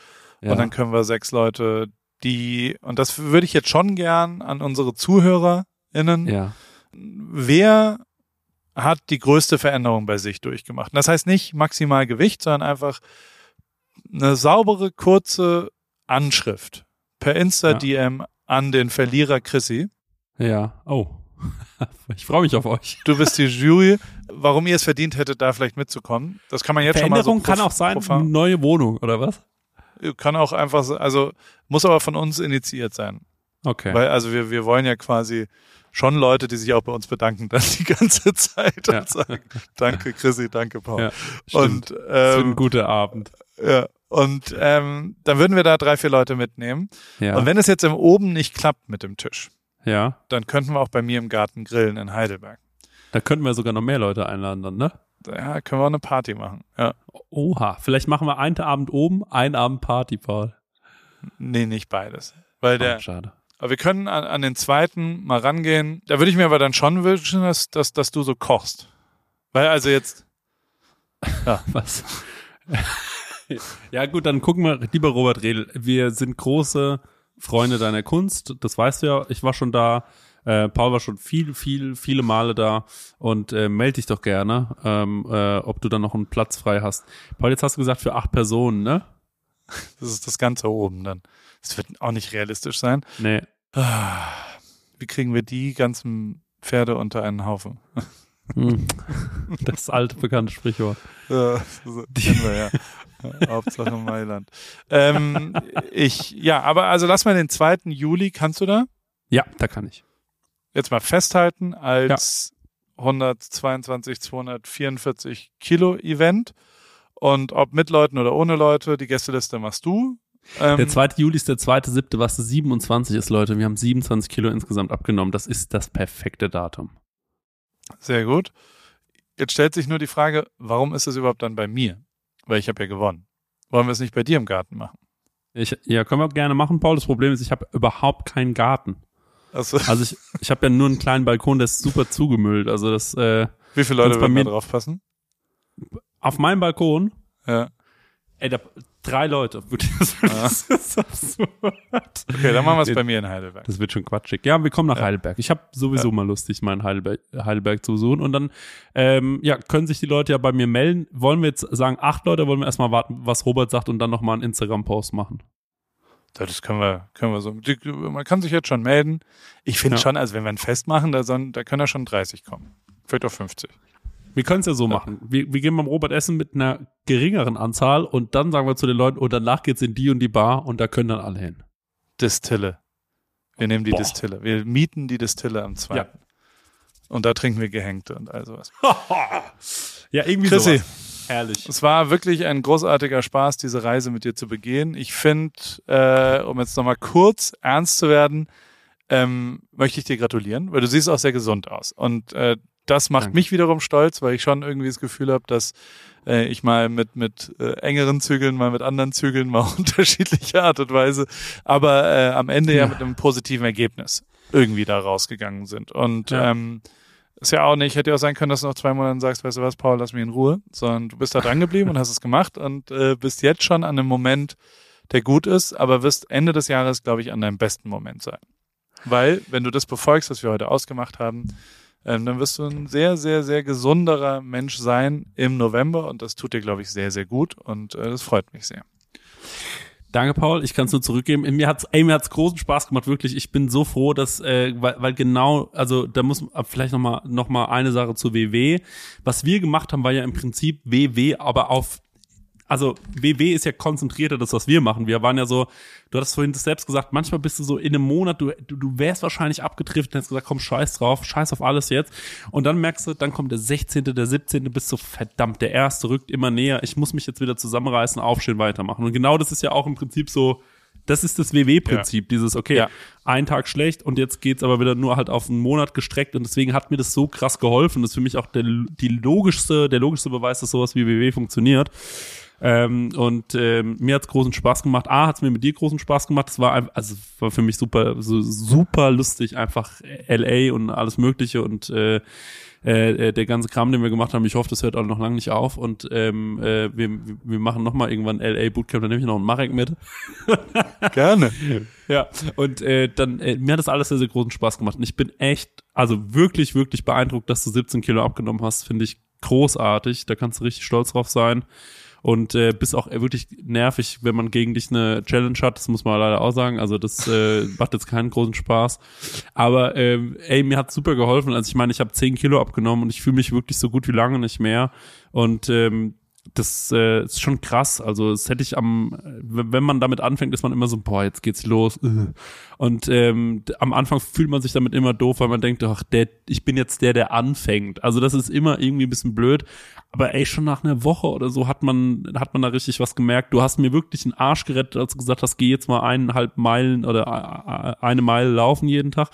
Speaker 2: ja.
Speaker 1: und dann können wir sechs Leute, die, und das würde ich jetzt schon gern an unsere ZuhörerInnen,
Speaker 2: ja.
Speaker 1: Wer hat die größte Veränderung bei sich durchgemacht? Das heißt nicht maximal Gewicht, sondern einfach eine saubere, kurze Anschrift per Insta-DM an den Verlierer Chrissy.
Speaker 2: Ja. Oh. *laughs* Ich freue mich auf euch.
Speaker 1: Du bist die Jury. Warum ihr es verdient hättet, da vielleicht mitzukommen, das kann man jetzt schon mal so
Speaker 2: Veränderung kann auch sein,
Speaker 1: profan-
Speaker 2: neue Wohnung, oder was?
Speaker 1: Kann auch einfach, so- also muss aber von uns initiiert sein.
Speaker 2: Okay.
Speaker 1: Weil, also wir, wir wollen ja quasi schon Leute, die sich auch bei uns bedanken, *laughs* dann die ganze Zeit
Speaker 2: Ja.
Speaker 1: und sagen, danke Chrissy, danke Paul.
Speaker 2: Ja, stimmt.
Speaker 1: und
Speaker 2: das wird ein
Speaker 1: ähm,
Speaker 2: guter Abend.
Speaker 1: ja, und ähm, dann würden wir da drei, vier Leute mitnehmen.
Speaker 2: Ja.
Speaker 1: Und wenn es jetzt im Oben nicht klappt mit dem Tisch,
Speaker 2: ja.
Speaker 1: dann könnten wir auch bei mir im Garten grillen in Heidelberg.
Speaker 2: Da könnten wir sogar noch mehr Leute einladen dann, ne?
Speaker 1: Ja, können wir auch eine Party machen. Ja.
Speaker 2: Oha. Vielleicht machen wir einen Abend oben, einen Abend Party, Paul.
Speaker 1: Nee, nicht beides. Weil
Speaker 2: Oh,
Speaker 1: der,
Speaker 2: schade.
Speaker 1: Aber wir können an, an den zweiten mal rangehen. Da würde ich mir aber dann schon wünschen, dass, dass, dass du so kochst. Weil also jetzt, *laughs*
Speaker 2: Was? ja, gut, dann gucken wir, lieber Robert Redl, wir sind große Freunde deiner Kunst, das weißt du ja, ich war schon da, äh, Paul war schon viel, viel, viele Male da und äh, melde dich doch gerne, ähm, äh, ob du dann noch einen Platz frei hast. Paul, jetzt hast du gesagt für acht Personen, ne? *laughs*
Speaker 1: das ist das Ganze oben dann. Das wird auch nicht realistisch sein.
Speaker 2: Nee.
Speaker 1: Ah, Wie kriegen wir die ganzen Pferde unter einen Haufen? *laughs*
Speaker 2: Hm. Das alte bekannte Sprichwort.
Speaker 1: Ja, *laughs* das kennen wir ja. ja. Hauptsache Mailand. Ähm, ich, ja, aber also lass mal den 2. Juli, kannst du da?
Speaker 2: Ja, da kann ich.
Speaker 1: Jetzt mal festhalten als 122, 244 Kilo Event. Und ob mit Leuten oder ohne Leute, die Gästeliste machst du. Ähm,
Speaker 2: Der 2. Juli ist der zweite siebte, was 27 ist, Leute. Wir haben 27 Kilo insgesamt abgenommen. Das ist das perfekte Datum.
Speaker 1: Sehr gut. Jetzt stellt sich nur die Frage, warum ist es überhaupt dann bei mir? Weil ich habe ja gewonnen. Wollen wir es nicht bei dir im Garten machen?
Speaker 2: Ich, ja, können wir gerne machen, Paul. Das Problem ist, ich habe überhaupt keinen Garten.
Speaker 1: Also,
Speaker 2: Also ich, ich habe ja nur einen kleinen Balkon, der ist super zugemüllt. Also das äh,
Speaker 1: wie viele Leute
Speaker 2: bei mir-
Speaker 1: drauf passen?
Speaker 2: Auf meinem Balkon,
Speaker 1: Ja.
Speaker 2: ey, da, drei Leute. Das, *laughs* das ist absurd.
Speaker 1: Okay, dann machen wir es bei mir in Heidelberg.
Speaker 2: Das wird schon quatschig. Ja, wir kommen nach
Speaker 1: Ja.
Speaker 2: Heidelberg. Ich habe sowieso mal lustig, meinen Heidelberg, Heidelberg zu besuchen. Und dann ähm, ja, können sich die Leute ja bei mir melden. Wollen wir jetzt sagen acht Leute, wollen wir erstmal warten, was Robert sagt und dann nochmal einen Instagram-Post machen?
Speaker 1: Ja, Das können wir, können wir so. Man kann sich jetzt schon melden. Ich finde
Speaker 2: Ja.
Speaker 1: schon, also wenn wir ein Fest machen, da, sollen, da können ja schon 30 kommen. Vielleicht auch 50.
Speaker 2: Wir können es ja so machen. Wir, wir gehen beim Robert Essen mit einer geringeren Anzahl und dann sagen wir zu den Leuten, und danach geht's in die und die Bar und da können dann alle hin.
Speaker 1: Distille. Wir nehmen die
Speaker 2: Boah.
Speaker 1: Distille. Wir mieten die Distille am 2.
Speaker 2: Ja.
Speaker 1: Und da trinken wir Gehängte und all sowas. *laughs*
Speaker 2: Ja, irgendwie
Speaker 1: Chrissy,
Speaker 2: sowas. Herrlich.
Speaker 1: es war wirklich ein großartiger Spaß, diese Reise mit dir zu begehen. Ich finde, äh, um jetzt nochmal kurz ernst zu werden, ähm, möchte ich dir gratulieren, weil du siehst auch sehr gesund aus. Und äh, das macht
Speaker 2: Danke.
Speaker 1: mich wiederum stolz, weil ich schon irgendwie das Gefühl habe, dass äh, ich mal mit mit äh, engeren Zügeln, mal mit anderen Zügeln, mal *laughs* unterschiedliche Art und Weise, aber äh, am Ende ja.
Speaker 2: Ja.
Speaker 1: mit einem positiven Ergebnis irgendwie da rausgegangen sind. Und
Speaker 2: Ja.
Speaker 1: ähm, ist ja auch nicht, hätte ja auch sein können, dass du nach zwei Monaten sagst, weißt du was, Paul, lass mich in Ruhe, sondern du bist da dran geblieben und hast es gemacht und äh, bist jetzt schon an einem Moment, der gut ist, aber wirst Ende des Jahres, glaube ich, an deinem besten Moment sein. Weil, wenn du das befolgst, was wir heute ausgemacht haben, ähm, dann wirst du ein sehr, sehr, sehr gesunderer Mensch sein im November und das tut dir, glaube ich, sehr, sehr gut und äh, das freut mich sehr.
Speaker 2: Danke, Paul. Ich kann es nur zurückgeben. Mir hat's, ey, mir hat's großen Spaß gemacht, wirklich. Ich bin so froh, dass, äh, weil, weil genau, also da muss man vielleicht noch mal, noch mal eine Sache zu WW. Was wir gemacht haben, war ja im Prinzip WW, aber auf also WW ist ja konzentrierter das, was wir machen. Wir waren ja so, du hattest vorhin das selbst gesagt, manchmal bist du so in einem Monat, du, du, du wärst wahrscheinlich abgetrifft und hast gesagt, komm, scheiß drauf, scheiß auf alles jetzt. Und dann merkst du, dann kommt der 16., der 17., bist so, verdammt, der erste rückt immer näher, ich muss mich jetzt wieder zusammenreißen, aufstehen, weitermachen. Und genau das ist ja auch im Prinzip so, das ist das WW-Prinzip, dieses, okay,
Speaker 1: Ja.
Speaker 2: ein Tag schlecht und jetzt geht's aber wieder nur halt auf einen Monat gestreckt und deswegen hat mir das so krass geholfen. Das ist für mich auch der, die logischste, der logischste Beweis, dass sowas wie WW funktioniert. Ähm, und ähm, mir hat's großen Spaß gemacht. A, hat's mir mit dir großen Spaß gemacht. Es war einfach, also war für mich super, so, super lustig, einfach LA und alles Mögliche und äh, äh, der ganze Kram, den wir gemacht haben. Ich hoffe, das hört auch noch lange nicht auf. Und ähm, äh, wir, wir machen noch mal irgendwann LA Bootcamp. Da nehme ich noch einen Marek mit. *laughs*
Speaker 1: Gerne.
Speaker 2: Ja, und äh, dann, äh, mir hat das alles sehr, sehr großen Spaß gemacht. Und ich bin echt, also wirklich, wirklich beeindruckt, dass du 17 Kilo abgenommen hast. Finde ich großartig. Da kannst du richtig stolz drauf sein. Und äh, bist auch wirklich nervig, wenn man gegen dich eine Challenge hat. Das muss man leider auch sagen. Also das äh, *laughs* macht jetzt keinen großen Spaß. Aber ähm, ey, mir hat super geholfen. Also ich meine, ich habe 10 Kilo abgenommen und ich fühle mich wirklich so gut wie lange nicht mehr. Und ähm, das äh, ist schon krass. Also das hätte ich am, wenn man damit anfängt, ist man immer so, boah, jetzt geht's los. *laughs* Und ähm, am Anfang fühlt man sich damit immer doof, weil man denkt, ach, der, ich bin jetzt der, der anfängt. Also das ist immer irgendwie ein bisschen blöd. Aber ey, schon nach einer Woche oder so hat man, hat man da richtig was gemerkt. Du hast mir wirklich einen Arsch gerettet, als du gesagt hast, geh jetzt mal eineinhalb Meilen oder eine Meile laufen jeden Tag.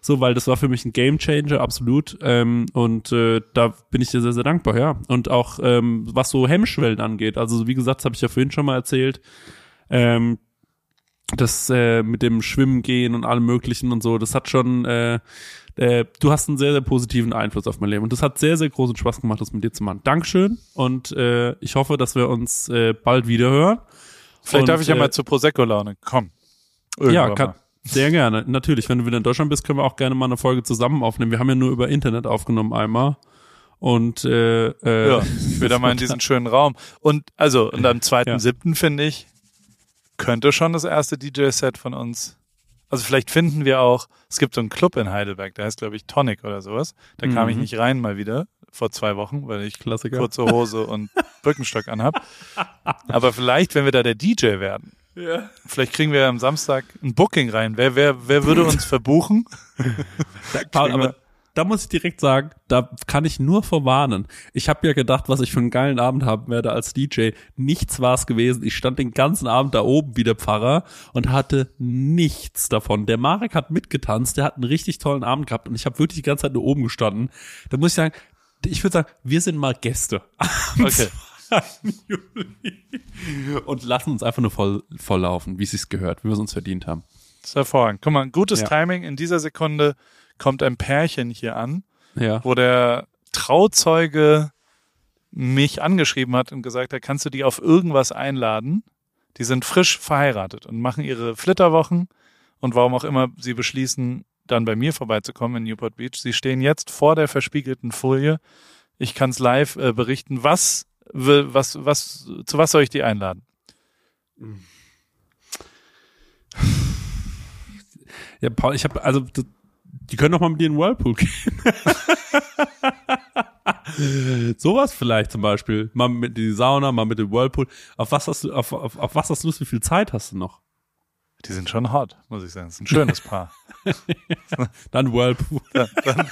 Speaker 2: So, weil das war für mich ein Game Changer, absolut. Ähm, und äh, da bin ich dir sehr, sehr dankbar, ja. Und auch ähm, was so Hemmschwellen angeht. Also, wie gesagt, das habe ich ja vorhin schon mal erzählt. Ähm, das äh, mit dem Schwimmen gehen und allem möglichen und so, das hat schon, äh, äh, du hast einen sehr, sehr positiven Einfluss auf mein Leben. Und das hat sehr, sehr großen Spaß gemacht, das mit dir zu machen. Dankeschön und äh, ich hoffe, dass wir uns äh, bald wieder hören.
Speaker 1: Vielleicht
Speaker 2: und,
Speaker 1: darf ich ja
Speaker 2: äh,
Speaker 1: mal zur Prosecco-Laune kommen.
Speaker 2: Ja,
Speaker 1: Irgendwann
Speaker 2: kann,
Speaker 1: mal.
Speaker 2: Sehr gerne. Natürlich, wenn du wieder in Deutschland bist, können wir auch gerne mal eine Folge zusammen aufnehmen. Wir haben ja nur über Internet aufgenommen einmal. Und äh, äh,
Speaker 1: Ja, *laughs* wieder mal in diesen schönen Raum. Und also, und am 2.7. finde ich, könnte schon das erste DJ-Set von uns. Also vielleicht finden wir auch, es gibt so einen Club in Heidelberg, der heißt, glaube ich, Tonic oder sowas. Da kam ich
Speaker 2: Mhm.
Speaker 1: nicht rein mal wieder, vor zwei Wochen, weil ich
Speaker 2: Klassiker.
Speaker 1: kurze Hose und Birkenstock anhab. *laughs* Aber vielleicht, wenn wir da der DJ werden,
Speaker 2: ja.
Speaker 1: vielleicht kriegen wir am Samstag ein Booking rein. Wer, wer, wer würde uns verbuchen? *laughs*
Speaker 2: Paul,
Speaker 1: wir-
Speaker 2: aber da muss ich direkt sagen, da kann ich nur verwarnen. Ich habe ja gedacht, was ich für einen geilen Abend haben werde als DJ. Nichts war es gewesen. Ich stand den ganzen Abend da oben wie der Pfarrer und hatte nichts davon. Der Marek hat mitgetanzt, der hat einen richtig tollen Abend gehabt und ich habe wirklich die ganze Zeit nur oben gestanden. Da muss ich sagen, ich würde sagen, wir sind mal Gäste. *laughs*
Speaker 1: Okay.
Speaker 2: Juli. *laughs* Und lassen uns einfach nur voll, voll laufen, wie es sich gehört, wie wir es uns verdient haben.
Speaker 1: Das ist hervorragend. Guck mal, gutes
Speaker 2: Ja.
Speaker 1: Timing. In dieser Sekunde kommt ein Pärchen hier an.
Speaker 2: Ja.
Speaker 1: wo der Trauzeuge mich angeschrieben hat und gesagt hat, kannst du die auf irgendwas einladen? Die sind frisch verheiratet und machen ihre Flitterwochen und warum auch immer sie beschließen, dann bei mir vorbeizukommen in Newport Beach. Sie stehen jetzt vor der verspiegelten Folie. Ich kann es live äh, berichten. Was, will- was, was, zu was soll ich die einladen?
Speaker 2: Ja, Paul, ich habe also die können doch mal mit dir in den Whirlpool gehen. *laughs* Sowas vielleicht zum Beispiel. Mal mit in die Sauna, mal mit dem Whirlpool. Auf was hast du, auf, auf, auf was hast du Lust? Wie viel Zeit hast du noch?
Speaker 1: Die sind schon hot, muss ich sagen. Das ist ein schönes Paar. *laughs*
Speaker 2: Dann Whirlpool.
Speaker 1: Ja, dann,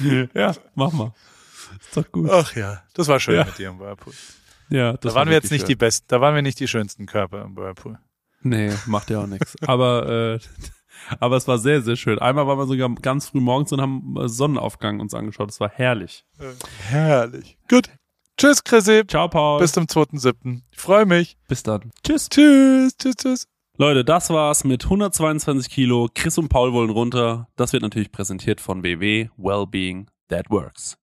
Speaker 1: *laughs*
Speaker 2: ja, mach mal. Ist doch gut.
Speaker 1: ach ja, das war schön
Speaker 2: Ja.
Speaker 1: mit dir im Whirlpool.
Speaker 2: Ja,
Speaker 1: Da
Speaker 2: das
Speaker 1: waren
Speaker 2: war
Speaker 1: wir jetzt nicht die
Speaker 2: schön.
Speaker 1: besten, da waren wir nicht die schönsten Körper im Whirlpool.
Speaker 2: Nee, macht ja auch nichts. Aber äh, *laughs* aber es war sehr, sehr schön. Einmal waren wir sogar ganz früh morgens und haben Sonnenaufgang uns angeschaut. Das war herrlich.
Speaker 1: Herrlich. Gut. Tschüss, Chrissy.
Speaker 2: Ciao, Paul.
Speaker 1: Bis zum 2.7. Ich freue mich.
Speaker 2: Bis dann. Tschüss.
Speaker 1: Tschüss, tschüss, tschüss.
Speaker 2: Leute, das war's mit 122 Kilo. Chris und Paul wollen runter. Das wird natürlich präsentiert von WW Wellbeing That Works.